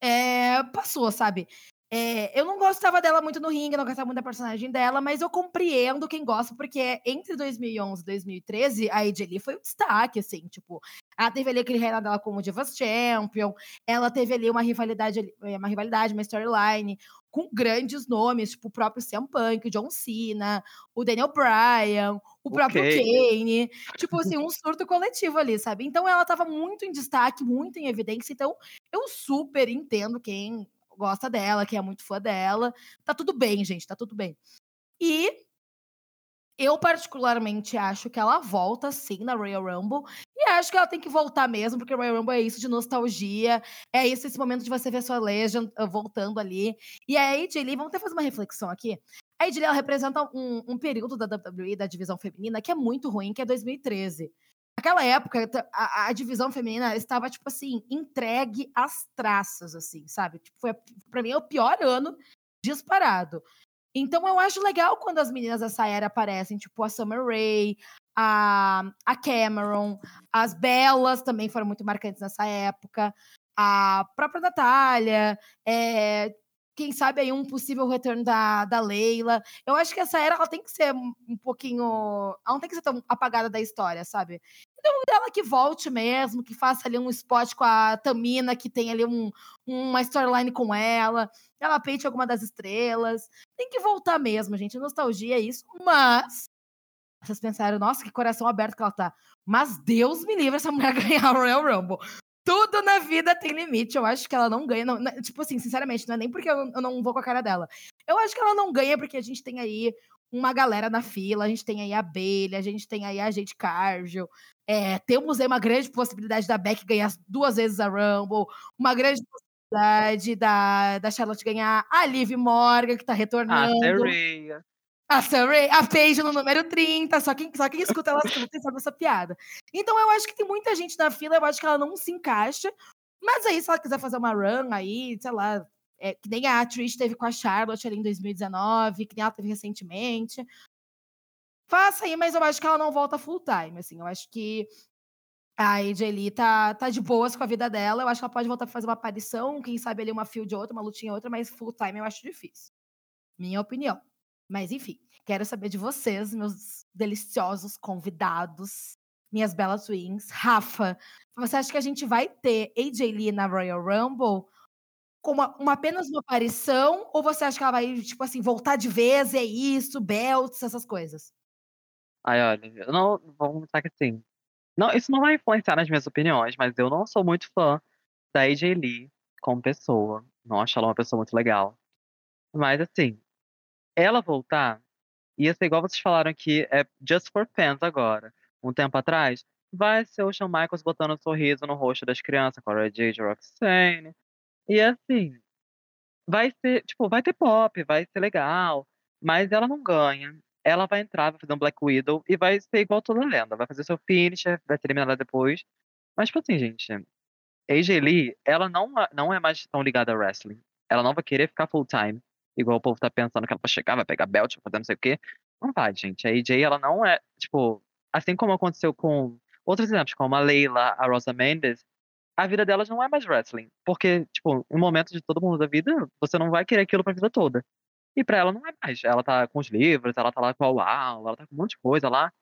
É, passou, sabe? É, eu não gostava dela muito no ringue, não gostava muito da personagem dela, mas eu compreendo quem gosta, porque entre 2011 e 2013, a AJ Lee foi um destaque, assim, tipo, ela teve ali aquele reinado dela como Divas Champion, ela teve ali uma rivalidade, uma rivalidade, uma storyline com grandes nomes, tipo o próprio CM Punk, o John Cena, o Daniel Bryan, o próprio Ok. Kane, tipo assim, um surto coletivo ali, sabe? Então ela tava muito em destaque, muito em evidência, então eu super entendo quem gosta dela, quem é muito fã dela. Tá tudo bem, gente, tá tudo bem. E eu particularmente acho que ela volta sim na Royal Rumble e acho que ela tem que voltar mesmo, porque Royal Rumble é isso de nostalgia, é isso esse momento de você ver sua Legend uh, voltando ali. E a AJ Lee, vamos até fazer uma reflexão aqui. A AJ Lee, ela representa um, um período da WWE, da divisão feminina, que é muito ruim, que é 2013. Naquela época, a, a divisão feminina estava, tipo assim, entregue às traças, assim, sabe? Tipo, foi, pra mim, é o pior ano disparado. Então, eu acho legal quando as meninas dessa era aparecem, tipo a Summer Rae, a, a Cameron, as Bellas também foram muito marcantes nessa época, a própria Natália, é, quem sabe aí um possível retorno da, da Leila. Eu acho que essa era ela tem que ser um, pouquinho. Ela não tem que ser tão apagada da história, sabe? Então, dela que volte mesmo, que faça ali um spot com a Tamina, que tem ali um, uma storyline com ela, ela peite alguma das estrelas. Tem que voltar mesmo, gente. Nostalgia é isso. Mas. Vocês pensaram, nossa, que coração aberto que ela tá. Mas Deus me livre essa mulher ganhar a Royal Rumble. Tudo na vida tem limite. Eu acho que ela não ganha. não- tipo assim, sinceramente, não é nem porque eu, eu não vou com a cara dela. Eu acho que ela não ganha porque a gente tem aí uma galera na fila, a gente tem aí a Abelha, a gente tem aí a Jade Cargill. É, temos aí uma grande possibilidade da Beck ganhar duas vezes a Rumble, uma grande possibilidade da, da Charlotte ganhar a Liv Morgan, que tá Ah, retornando. Sereia. A Surrey, a Paige no número 30, só quem, só quem escuta ela escuta sabe essa piada. Então eu acho que tem muita gente na fila, eu acho que ela não se encaixa. Mas aí, se ela quiser fazer uma run aí, sei lá, é, que nem a Trish teve com a Charlotte ali em 2019, que nem ela teve recentemente. Faça aí, mas eu acho que ela não volta full time, assim. Eu acho que a AJ tá, tá de boas com a vida dela. Eu acho que ela pode voltar pra fazer uma aparição, quem sabe ali uma field outra, uma lutinha outra, mas full time eu acho difícil. Minha opinião. Mas enfim, quero saber de vocês, meus deliciosos convidados, minhas belas twins. Rafa, você acha que a gente vai ter AJ Lee na Royal Rumble com uma, uma- apenas uma aparição? Ou você acha que ela vai, tipo assim, voltar de vez, é isso, belts, essas coisas? Ai, olha, eu não. Vamos começar que assim. Não, isso não vai influenciar nas minhas opiniões, mas eu não sou muito fã da AJ Lee como pessoa. Não acho ela uma pessoa muito legal. Mas assim, ela voltar ia ser igual vocês falaram aqui, é just for fans agora. Um tempo atrás, vai ser o Shawn Michaels botando um sorriso no rosto das crianças com a Jade Roxane. E assim, vai ser, tipo, vai ter pop, vai ser legal, mas ela não ganha. ela vai entrar, vai fazer um Black Widow e vai ser igual toda lenda. Vai fazer seu finisher, vai ser eliminada depois. Mas, tipo assim, gente, AJ Lee, ela não, não é mais tão ligada a wrestling. Ela não vai querer ficar full time, igual o povo tá pensando que ela vai chegar, vai pegar belt, vai fazer não sei o quê. Não vai, gente. A AJ, ela não é, tipo, assim como aconteceu com outros exemplos, como a Leila, a Rosa Mendes, a vida delas não é mais wrestling. Porque, tipo, em momentos de todo mundo da vida, você não vai querer aquilo pra vida toda. E pra ela não é mais. Ela tá com os livros, ela tá lá com a UAU, ela tá com um monte de coisa lá.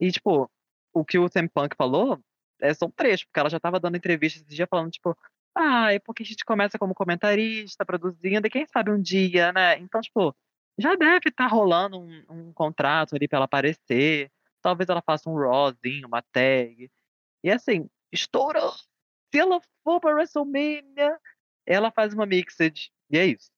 E, tipo, o que o Sam Punk falou é, são três, porque ela já tava dando entrevistas esse dia falando, tipo, ah, é porque a gente começa como comentarista, produzindo, e quem sabe um dia, né? Então, tipo, já deve estar tá rolando um, um, contrato ali pra ela aparecer. Talvez ela faça um Rawzinho, uma tag. E assim, estourou. Se ela for pra WrestleMania, ela faz uma mixed. E é isso.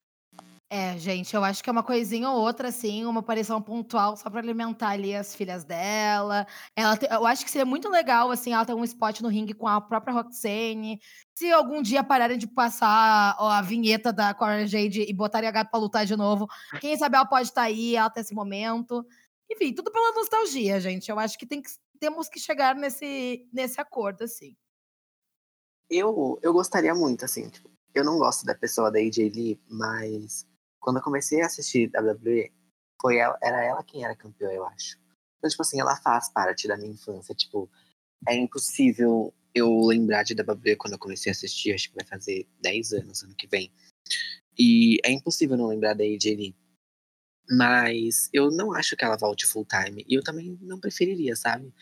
É, gente, eu acho que é uma coisinha ou outra, assim, uma aparição pontual só pra alimentar ali as filhas dela. Ela te- eu acho que seria muito legal, assim, ela ter um spot no ringue com a própria Roxane. Se algum dia pararem de passar ó, a vinheta da Cora Jade e botarem a gata pra lutar de novo, quem sabe ela pode estar aí, ela ter esse momento. Enfim, tudo pela nostalgia, gente. Eu acho que, tem que temos que chegar nesse, nesse acordo, assim. Eu, eu gostaria muito, assim, tipo, eu não gosto da pessoa da AJ Lee, mas quando eu comecei a assistir WWE, foi ela, era ela quem era campeã, eu acho. Então, tipo assim, ela faz parte da minha infância. Tipo, é impossível eu lembrar de WWE quando eu comecei a assistir, acho que vai fazer 10 anos ano que vem. E é impossível não lembrar da AJ Lee. Mas eu não acho que ela volte full time. E eu também não preferiria, sabe?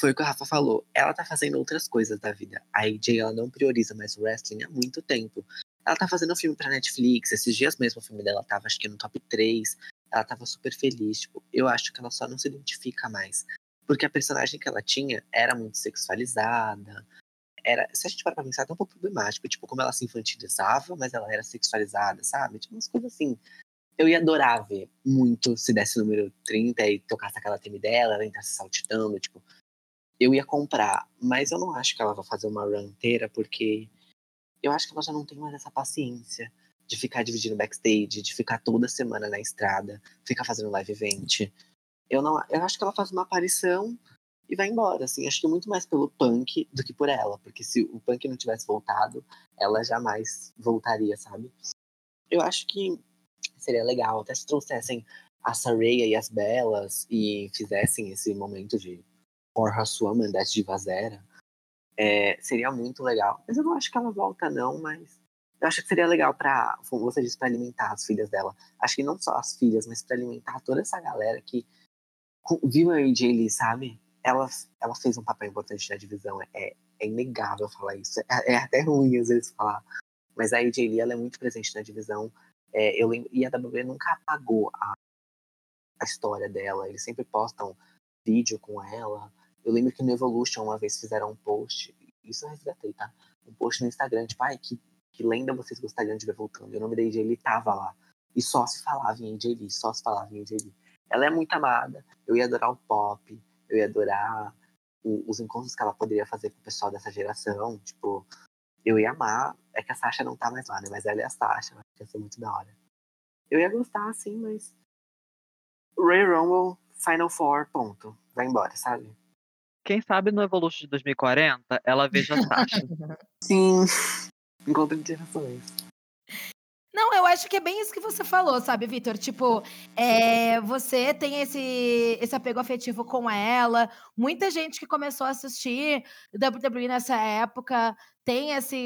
Foi o que o Rafa falou. Ela tá fazendo outras coisas da vida. A AJ, ela não prioriza mais o wrestling há muito tempo. Ela tá fazendo um filme pra Netflix. Esses dias mesmo o filme dela tava, acho que no top 3. Ela tava super feliz. Tipo, eu acho que ela só não se identifica mais. Porque a personagem que ela tinha era muito sexualizada. Era, se a gente parar pra pensar, é até um pouco problemático. Tipo, como ela se infantilizava, mas ela era sexualizada, sabe? Tipo, umas coisas assim. Eu ia adorar ver muito se desse o número 30 e tocasse aquela time dela, ela entrasse saltitando, tipo. Eu ia comprar, mas eu não acho que ela vai fazer uma run inteira, porque eu acho que ela já não tem mais essa paciência de ficar dividindo backstage, de ficar toda semana na estrada, ficar fazendo live event. Eu não, eu acho que ela faz uma aparição e vai embora, assim. Acho que muito mais pelo Punk do que por ela, porque se o Punk não tivesse voltado, ela jamais voltaria, sabe? Eu acho que seria legal, até se trouxessem a Saraya e as Belas e fizessem esse momento de Porra Woman das Divas Era é, seria muito legal. Mas eu não acho que ela volta, não, mas eu acho que seria legal para, como você disse, para alimentar as filhas dela. Acho que não só as filhas, mas para alimentar toda essa galera que viu a AJ Lee, sabe? Ela, ela fez um papel importante na divisão. É, é inegável falar isso. É, é, até ruim às vezes falar. Mas a AJ Lee ela é muito presente na divisão. É, eu lembro, e a WWE nunca apagou a, a história dela. Eles sempre postam vídeo com ela. Eu lembro que no Evolution uma vez fizeram um post, isso eu resgatei, tá? Um post no Instagram, tipo, ai, que, que lenda vocês gostariam de ver voltando. E o nome da AJ Lee tava lá. E só se falava em AJ Lee, só se falava em AJ Lee. Ela é muito amada. Eu ia adorar o pop, eu ia adorar o, os encontros que ela poderia fazer com o pessoal dessa geração. Tipo, eu ia amar. É que a Sasha não tá mais lá, né? Mas ela é a Sasha, ia ser muito da hora. Eu ia gostar, assim, mas. Ray Rumble, Final Four, ponto. Vai embora, sabe? Quem sabe no Evolution de 2040 ela veja a Sasha. Sim. Encontro de gerações. Não, eu acho que é bem isso que você falou, sabe, Vitor? Tipo, é, você tem esse, esse apego afetivo com ela. Muita gente que começou a assistir WWE nessa época tem esse,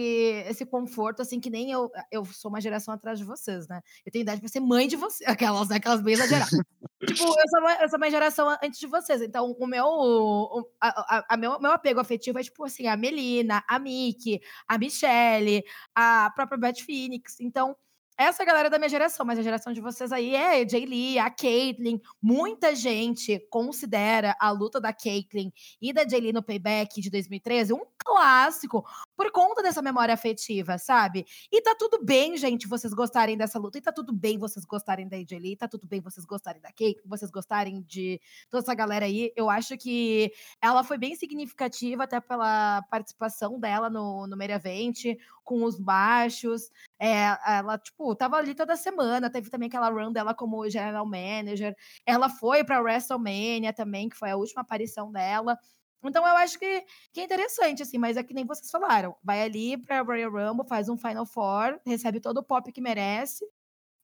esse conforto, assim, que nem eu. Eu sou uma geração atrás de vocês, né? Eu tenho idade pra ser mãe de vocês. Aquelas, né, aquelas bem exageradas. Tipo, eu sou, uma, eu sou uma geração antes de vocês. Então, o meu. O, a, a, a, meu, meu apego afetivo é, tipo, assim, a Melina, a Mickey, a Michelle, a própria Beth Phoenix. Então essa galera da minha geração, mas a geração de vocês aí é Jay Lee, a Caitlyn. Muita gente considera a luta da Caitlyn e da Jay Lee no Payback de 2013 um clássico, por conta dessa memória afetiva, sabe? E tá tudo bem, gente, vocês gostarem dessa luta, e tá tudo bem vocês gostarem da AJ Lee, tá tudo bem vocês gostarem da Kate, vocês gostarem de toda essa galera aí. Eu acho que ela foi bem significativa até pela participação dela no, no Meia Event, com os baixos. É, ela, tipo, tava ali toda semana, teve também aquela run dela como general manager. Ela foi pra WrestleMania também, que foi a última aparição dela. Então eu acho que, que é interessante, assim, mas é que nem vocês falaram. Vai ali pra Royal Rumble, faz um Final Four, recebe todo o pop que merece,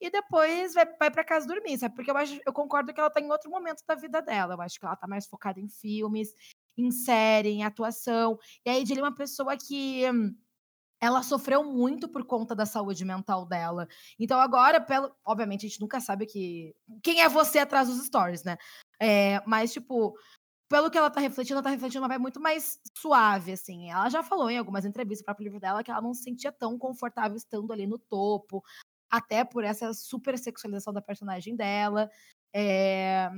e depois vai, vai para casa dormir, sabe? Porque eu, acho, eu concordo que ela tá em outro momento da vida dela. Eu acho que ela tá mais focada em filmes, em série, em atuação. E aí, ele é uma pessoa que. Ela sofreu muito por conta da saúde mental dela. Então, agora, pelo, obviamente, a gente nunca sabe que quem é você atrás dos stories, né? É, mas, tipo, pelo que ela tá refletindo, ela tá refletindo uma vibe muito mais suave, assim. Ela já falou em algumas entrevistas o livro dela que ela não se sentia tão confortável estando ali no topo, até por essa super sexualização da personagem dela. É...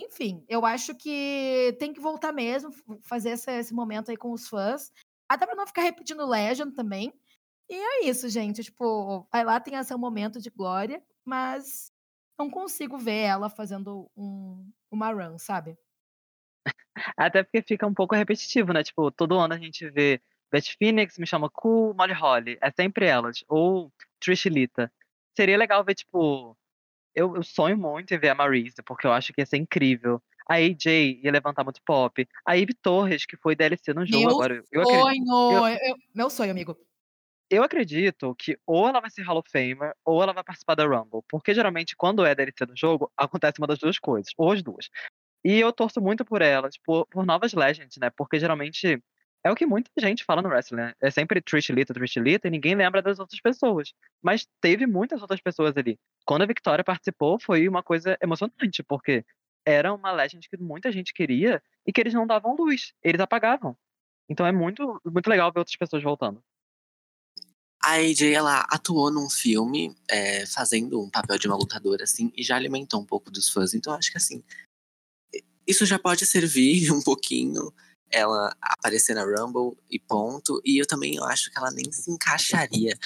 Enfim, eu acho que tem que voltar mesmo, fazer esse, esse momento aí com os fãs, até pra não ficar repetindo Legend também. E é isso, gente. Tipo, vai lá, tem seu momento de glória, mas não consigo ver ela fazendo um, uma run, sabe? Até porque fica um pouco repetitivo, né? Tipo, todo ano a gente vê Beth Phoenix, me chama Cool, Molly Holly. É sempre elas. Ou Trish Lita. Seria legal ver, tipo. Eu, eu sonho muito em ver a Marisa, porque eu acho que ia ser incrível. A AJ ia levantar muito pop. A Ivy Torres, que foi DLC no jogo meu agora. Eu sonho! Acredito, eu, eu, meu sonho, amigo. Eu acredito que ou ela vai ser Hall of Famer ou ela vai participar da Rumble. Porque geralmente, quando é DLC no jogo, acontece uma das duas coisas. Ou as duas. E eu torço muito por elas, por, por novas Legends, né? Porque geralmente é o que muita gente fala no wrestling, né? É sempre Trish Lita, Trish Lita, e ninguém lembra das outras pessoas. Mas teve muitas outras pessoas ali. Quando a Victoria participou, foi uma coisa emocionante, porque era uma Legend que muita gente queria e que eles não davam luz, eles apagavam. Então é muito, muito legal ver outras pessoas voltando. A AJ, ela atuou num filme, é, fazendo um papel de uma lutadora, assim, e já alimentou um pouco dos fãs. Então, acho que, assim, isso já pode servir um pouquinho ela aparecer na Rumble e ponto. E eu também acho que ela nem se encaixaria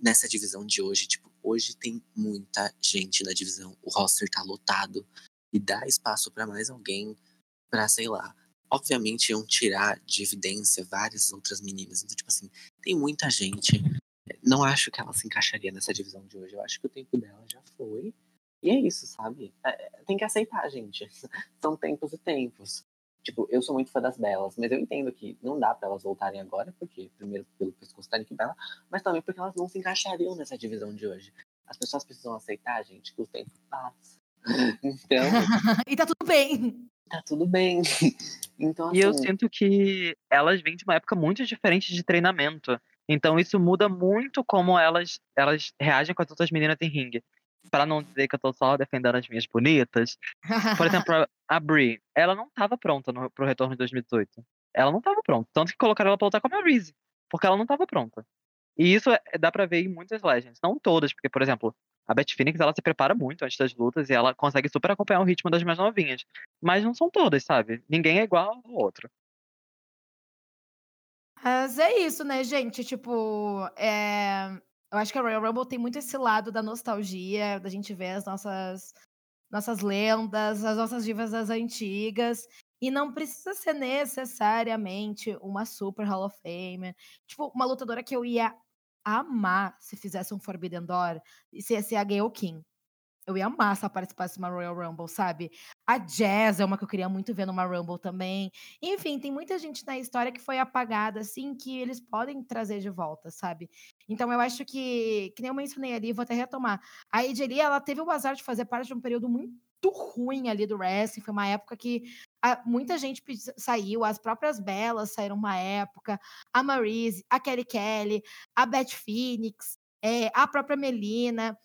nessa divisão de hoje. Tipo, hoje tem muita gente na divisão. O roster tá lotado. E dá espaço para mais alguém para sei lá. Obviamente iam tirar de evidência várias outras meninas. Então, tipo assim, tem muita gente. Não acho que ela se encaixaria nessa divisão de hoje. Eu acho que o tempo dela já foi. E é isso, sabe? É, tem que aceitar, gente. São tempos e tempos. Tipo, eu sou muito fã das belas, mas eu entendo que não dá para elas voltarem agora, porque, primeiro, pelo pescoço que bela, mas também porque elas não se encaixariam nessa divisão de hoje. As pessoas precisam aceitar, gente, que o tempo passa. Então. e tá tudo bem. Tá tudo bem. Então, assim... E eu assim sinto que elas vêm de uma época muito diferente de treinamento. Então isso muda muito como elas, elas reagem com as outras meninas em ringue para não dizer que eu tô só defendendo as minhas bonitas. Por exemplo, a Brie, ela não tava pronta no, pro retorno de 2018. Ela não tava pronta. Tanto que colocaram ela pra lutar com a Reese. Porque ela não tava pronta. E isso é, dá pra ver em muitas Legends. Não todas, porque, por exemplo, a Beth Phoenix, ela se prepara muito antes das lutas e ela consegue super acompanhar o ritmo das mais novinhas. Mas não são todas, sabe? Ninguém é igual ao outro. Mas é isso, né, gente? Tipo, é... Eu acho que a Royal Rumble tem muito esse lado da nostalgia, da gente ver as nossas nossas lendas, as nossas divas das antigas. E não precisa ser necessariamente uma super Hall of Fame. Tipo, uma lutadora que eu ia amar se fizesse um Forbidden Door e se ia ser a Gayle King. Eu ia amar se ela participasse de uma Royal Rumble, sabe? A Jazz é uma que eu queria muito ver numa Rumble também. Enfim, tem muita gente na história que foi apagada, assim, que eles podem trazer de volta, sabe? Então eu acho que, que nem eu mencionei ali, vou até retomar. A AJ ela teve o azar de fazer parte de um período muito ruim ali do wrestling. Foi uma época que a, muita gente saiu, as próprias Belas saíram uma época, a Maryse, a Kelly Kelly, a Beth Phoenix, é, a própria Melina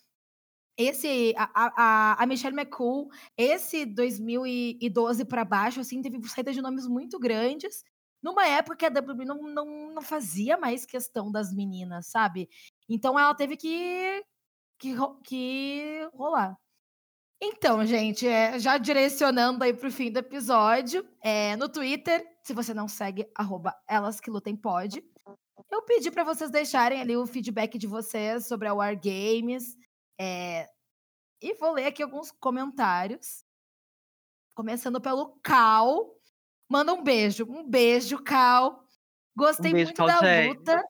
esse a, a, a Michelle McCool, esse 2012 para baixo, assim, teve saída de nomes muito grandes, numa época que a WWE não, não, não fazia mais questão das meninas, sabe? Então ela teve que, que, que rolar. Então, gente, é, já direcionando aí pro fim do episódio, é, no Twitter, se você não segue, arroba elas que lutem pode. Eu pedi para vocês deixarem ali o feedback de vocês sobre a War Games. É... E vou ler aqui alguns comentários. Começando pelo Cal. Manda um beijo. Um beijo, Cal. Gostei Um beijo, muito da Cal luta.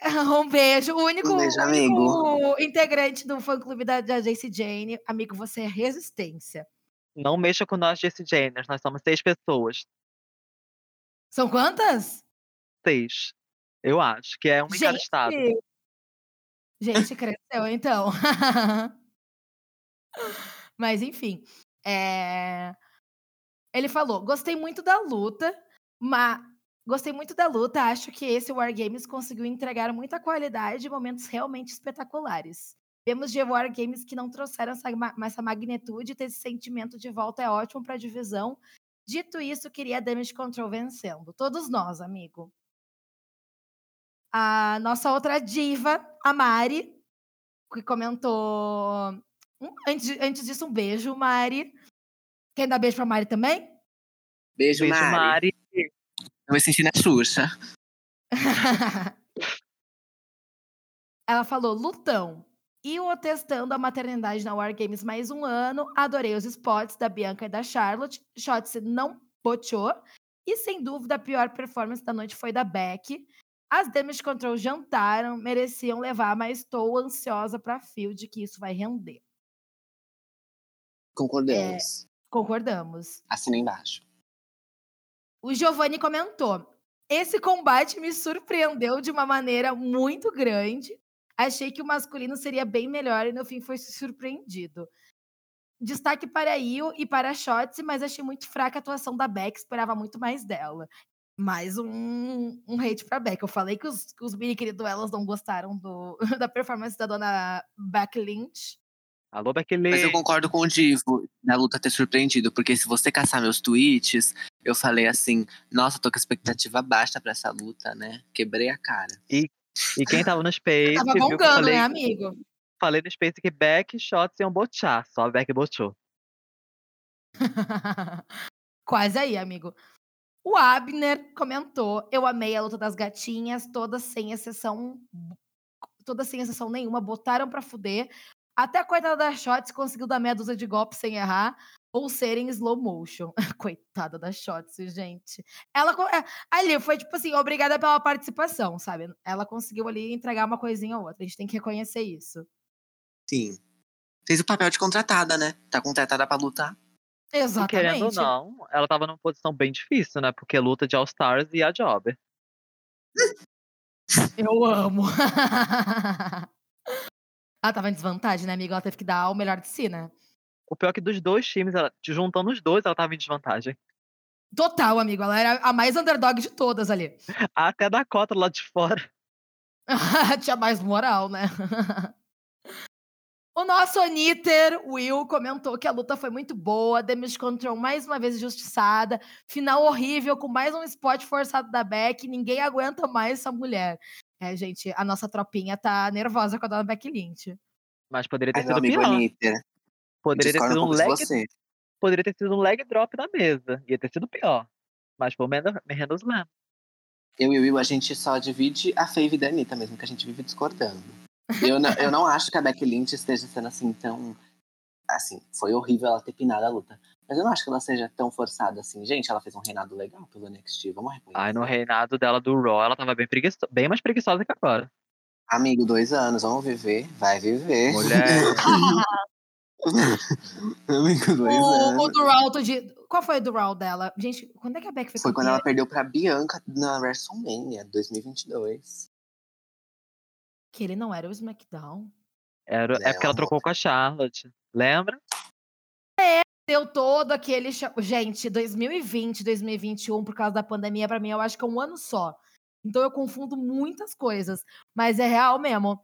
Um beijo. O único, Um beijo, único integrante do fã-clube da, da JC Jane. Amigo, você é resistência. Não mexa com nós, Jesse Jenners. Nós somos seis pessoas. São quantas? Seis. Eu acho. Que é um em cada estado. Gente, cresceu então. Mas enfim. é, Ele falou: gostei muito da luta, mas gostei muito da luta. Acho que esse War Games conseguiu entregar muita qualidade e momentos realmente espetaculares. Vemos de War Games que não trouxeram essa, essa magnitude, ter esse sentimento de volta é ótimo para a divisão. Dito isso, queria Damage Control vencendo. Todos nós, amigo. A nossa outra diva, a Mari, que comentou. um- Antes, antes disso, um beijo, Mari. Quer dar beijo pra Mari também? Beijo, Beijo, Mari. Mari. Eu me senti na Xuxa. Ela falou, Lutão. E o testando a maternidade na War Games mais um ano. Adorei os spots da Bianca e da Charlotte. Shotzi não boteou. E sem dúvida, a pior performance da noite foi da Beck. As Damage Control jantaram, mereciam levar, mas estou ansiosa pra Field que isso vai render. Concordamos. Concordamos. Assina embaixo. O Giovanni comentou: Esse combate me surpreendeu de uma maneira muito grande. Achei que o masculino seria bem melhor e no fim foi surpreendido. Destaque para a Io e para a Shotzi, mas achei muito fraca a atuação da Beck, esperava muito mais dela. Mais um, um hate pra Beck. Eu falei que os, que os mini queridos elas não gostaram do, da performance da dona Beck Lynch. Alô, Becky Mas eu Lynch. concordo com o Divo da luta ter surpreendido, porque se você caçar meus tweets, eu falei assim: nossa, tô com expectativa baixa pra essa luta, né? Quebrei a cara. E quem tava no Space, Tava viu gongando, falei, né, amigo? falei no Space que Beck e Shots iam botear. Só a Beck boteou. Quase aí, amigo. O Abner comentou: Eu amei a luta das gatinhas, todas sem exceção. Todas sem exceção nenhuma, botaram pra fuder. Até a coitada da Shots conseguiu dar meia dúzia de golpes sem errar ou ser em slow motion. coitada da Shots, gente. Ela é, ali foi tipo assim, obrigada pela participação, sabe? Ela conseguiu ali entregar uma coisinha ou outra. A gente tem que reconhecer isso. Sim. Fez o papel de contratada, né? Tá contratada pra lutar. E querendo ou Exatamente. não, ela tava numa posição bem difícil, né? Porque luta de All Stars e a Jobber. Eu amo. ela tava em desvantagem, né, amiga? Ela teve que dar o melhor de si, né? O pior é que dos dois times, ela, juntando os dois, ela tava em desvantagem. Total, amigo. Ela era a mais underdog de todas ali. Até da cota lá de fora. Tinha mais moral, né? o nosso Onitter, Will, comentou que a luta foi muito boa. Damage Control mais uma vez injustiçada. Final horrível, com mais um spot forçado da Beck. Ninguém aguenta mais essa mulher. É, gente, a nossa tropinha tá nervosa com a dona Beck Lynch. Mas poderia ter Ai, sido amigo pior. Anitta. Poderia ter sido um um leg, você. poderia ter sido um leg drop na mesa. Ia ter sido pior. Mas foi o menos menos Slam. Eu e o Will, a gente só divide a Fave da Anitta mesmo, que a gente vive discordando. Eu não, eu não acho que a Becky Lynch esteja sendo assim tão. Assim, foi horrível ela ter pinado a luta. Mas eu não acho que ela seja tão forçada assim. Gente, ela fez um reinado legal pelo NXT, vamos reconhecer. Ai, no reinado dela do Raw, ela tava bem, preguiço... bem mais preguiçosa que agora. Amigo, dois anos, vamos viver. Vai viver. Mulher. Amigo, dois O, o anos. do Raw, dia- qual foi o do Raw dela? Gente, quando é que a Beck foi Foi quando ela perdeu pra Bianca na WrestleMania 2022. Que ele não era o SmackDown. Era... É porque ela trocou com a Charlotte. Lembra? Deu todo aquele. Gente, 2020, 2021, por causa da pandemia, pra mim, eu acho que é um ano só. Então eu confundo muitas coisas. Mas é real mesmo.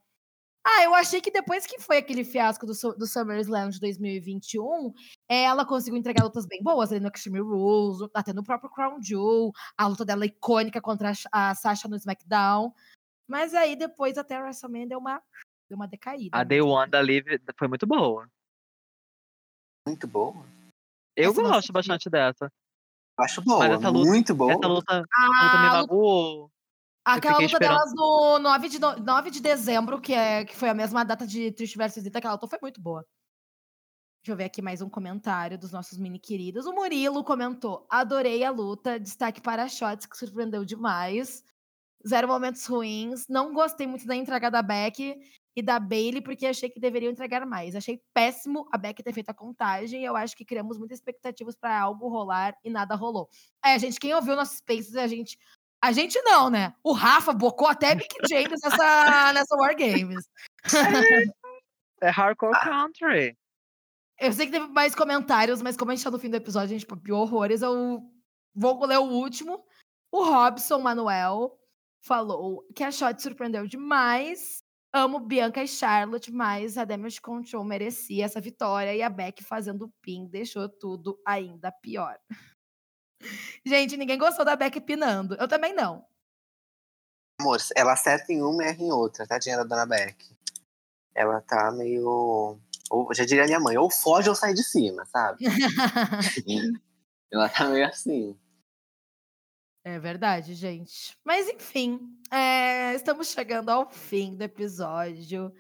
Ah, eu achei que depois que foi aquele fiasco do, do SummerSlam de 2021, é, ela conseguiu entregar lutas bem boas ali no Extreme Rules, até no próprio Crown Jewel, a luta dela icônica contra a, a Sasha no SmackDown. Mas aí depois até a WrestleMania deu uma, deu uma decaída. A Day mesmo. One da Liv foi muito boa. Muito boa. Eu Essa gosto bastante dessa. Acho boa, essa luta- muito boa. Essa luta, essa luta me Ah, magoou. Aquela luta esperando- delas no 9 de, no- 9 de dezembro, que, é, que foi a mesma data de Trish vs Zita, aquela luta foi muito boa. Deixa eu ver aqui mais um comentário dos nossos mini queridos. O Murilo comentou: adorei a luta, destaque para a Shots, que surpreendeu demais. Zero momentos ruins. Não gostei muito da entrega da Beck e da Bailey, porque achei que deveriam entregar mais. Achei péssimo a Beck ter feito a contagem. Eu acho que criamos muitas expectativas para algo rolar e nada rolou. É, gente, quem ouviu nossos spaces, a gente. A gente não, né? O Rafa bocou até Mick James nessa, nessa War Games. É hardcore country. Eu sei que teve mais comentários, mas como a gente tá no fim do episódio, a gente papiou horrores. Eu vou ler o último. O Robson Manuel falou que a Shot surpreendeu demais. Amo Bianca e Charlotte, mas a Damage Control merecia essa vitória e a Beck fazendo o pin deixou tudo ainda pior. Gente, ninguém gostou da Beck pinando. Eu também não. Amor, ela acerta em uma e erra em outra, tadinha da Dona Beck. Ela tá meio. Ou, já diria minha mãe, ou foge ou sai de cima, sabe? ela tá meio assim. É verdade, gente. Mas enfim, é, estamos chegando ao fim do episódio.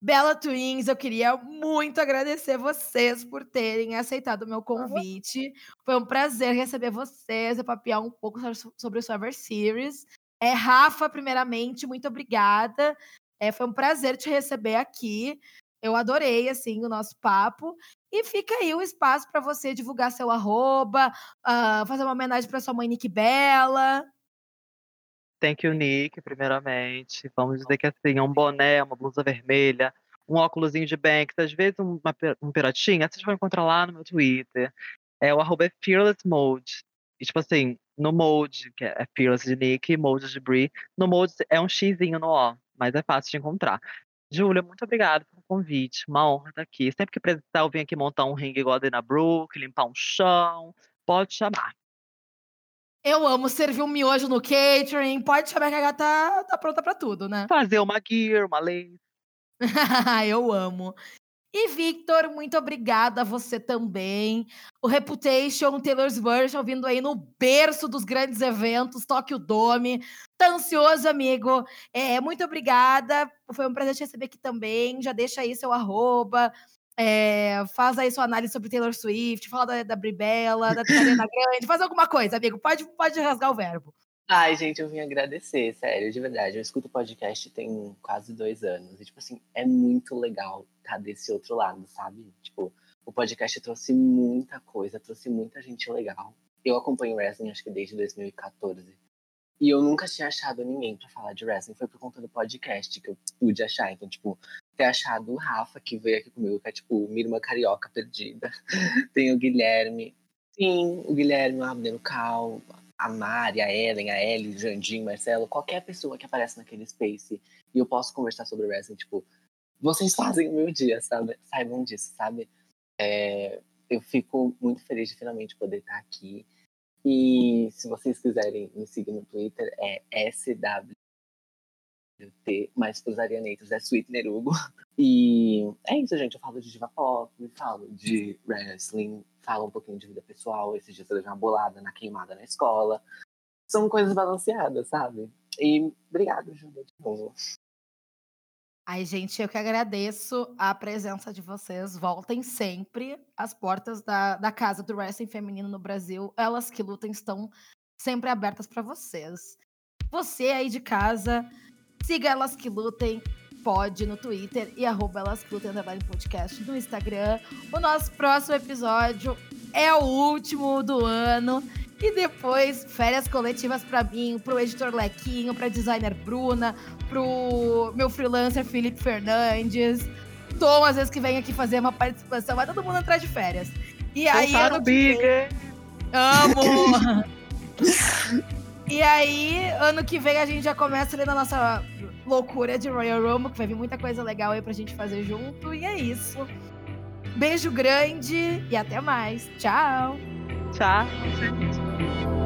Bela Twins, eu queria muito agradecer vocês por terem aceitado o meu convite. Foi um prazer receber vocês e papear um pouco so- sobre o Survivor Series. É, Rafa, primeiramente, muito obrigada. É, foi um prazer te receber aqui. Eu adorei, assim, o nosso papo. E fica aí o espaço para você divulgar seu arroba, ah, fazer uma homenagem para sua mãe Nick Bella. Thank you, Nick, primeiramente. Vamos dizer que assim, é um boné, uma blusa vermelha, um óculosinho de Banks, às vezes um, uma, um piratinha, vocês vão encontrar lá no meu Twitter. É, o arroba é Fearless Mode. E, tipo assim, no mode, que é Fearless de Nick, mode de Brie, no mode é um xizinho no O, mas é fácil de encontrar. Júlia, muito obrigada pelo convite. Uma honra estar aqui. Sempre que precisar, eu venho aqui montar um ringue igual a Dana Brooke, limpar um chão. Pode chamar. Eu amo servir um miojo no catering. Pode chamar que a gata tá pronta pra tudo, né? Fazer uma gear, uma lace. eu amo. E Victor, muito obrigada a você também. O Reputation, Taylor's Version, vindo aí no berço dos grandes eventos, Tokyo Dome. Tá ansioso, amigo? É, muito obrigada. Foi um prazer te receber aqui também. Já deixa aí seu arroba. é, faz aí sua análise sobre Taylor Swift, fala da, da Bribella, da Ariana Grande, faz alguma coisa, amigo. Pode, pode rasgar o verbo. Ai, gente, eu vim agradecer, sério, de verdade. Eu escuto podcast tem quase dois anos. E, tipo assim, é muito legal estar desse outro lado, sabe? Tipo, o podcast trouxe muita coisa, trouxe muita gente legal. Eu acompanho wrestling, acho que desde 2014. E eu nunca tinha achado ninguém pra falar de wrestling. Foi por conta do podcast que eu pude achar. Então, tipo, ter achado o Rafa, que veio aqui comigo, que é, tipo, minha irmã carioca perdida. Tem o Guilherme. Sim, o Guilherme, o Abner, o Cal, a Mari, a Ellen, a Ellie, o Jandim, Marcelo, qualquer pessoa que aparece naquele space e eu posso conversar sobre wrestling, tipo, vocês fazem o meu dia, sabe? Saibam disso, sabe? É, eu fico muito feliz de finalmente poder estar aqui. E se vocês quiserem me seguir no Twitter, é SWT, mas pros arianeiros é Sweetener Hugo. E é isso, gente. Eu falo de diva pop, falo de wrestling, falo um pouquinho de vida pessoal. Esses dias eu levei uma bolada na queimada na escola. São coisas balanceadas, sabe? E obrigado, Júlia, de novo. Ai, gente, eu que agradeço a presença de vocês. Voltem sempre. As portas da, da Casa do Wrestling Feminino no Brasil, elas que lutam, estão sempre abertas para vocês. Você aí de casa, siga Elas Que Lutem, pode no Twitter e arroba Elas podcast no Instagram. O nosso próximo episódio é o último do ano. E depois, férias coletivas para mim, pro editor Lequinho, pra designer Bruna, pro meu freelancer Felipe Fernandes. Tom, às vezes, que vem aqui fazer uma participação, vai todo mundo entrar de férias. E aí, Voltar ano no que Big, vem-? Amo! e aí, ano que vem a gente já começa ali na nossa loucura de Royal Rumble, que vai vir muita coisa legal aí pra gente fazer junto. E é isso. Beijo grande e até mais. Tchau! Tchau.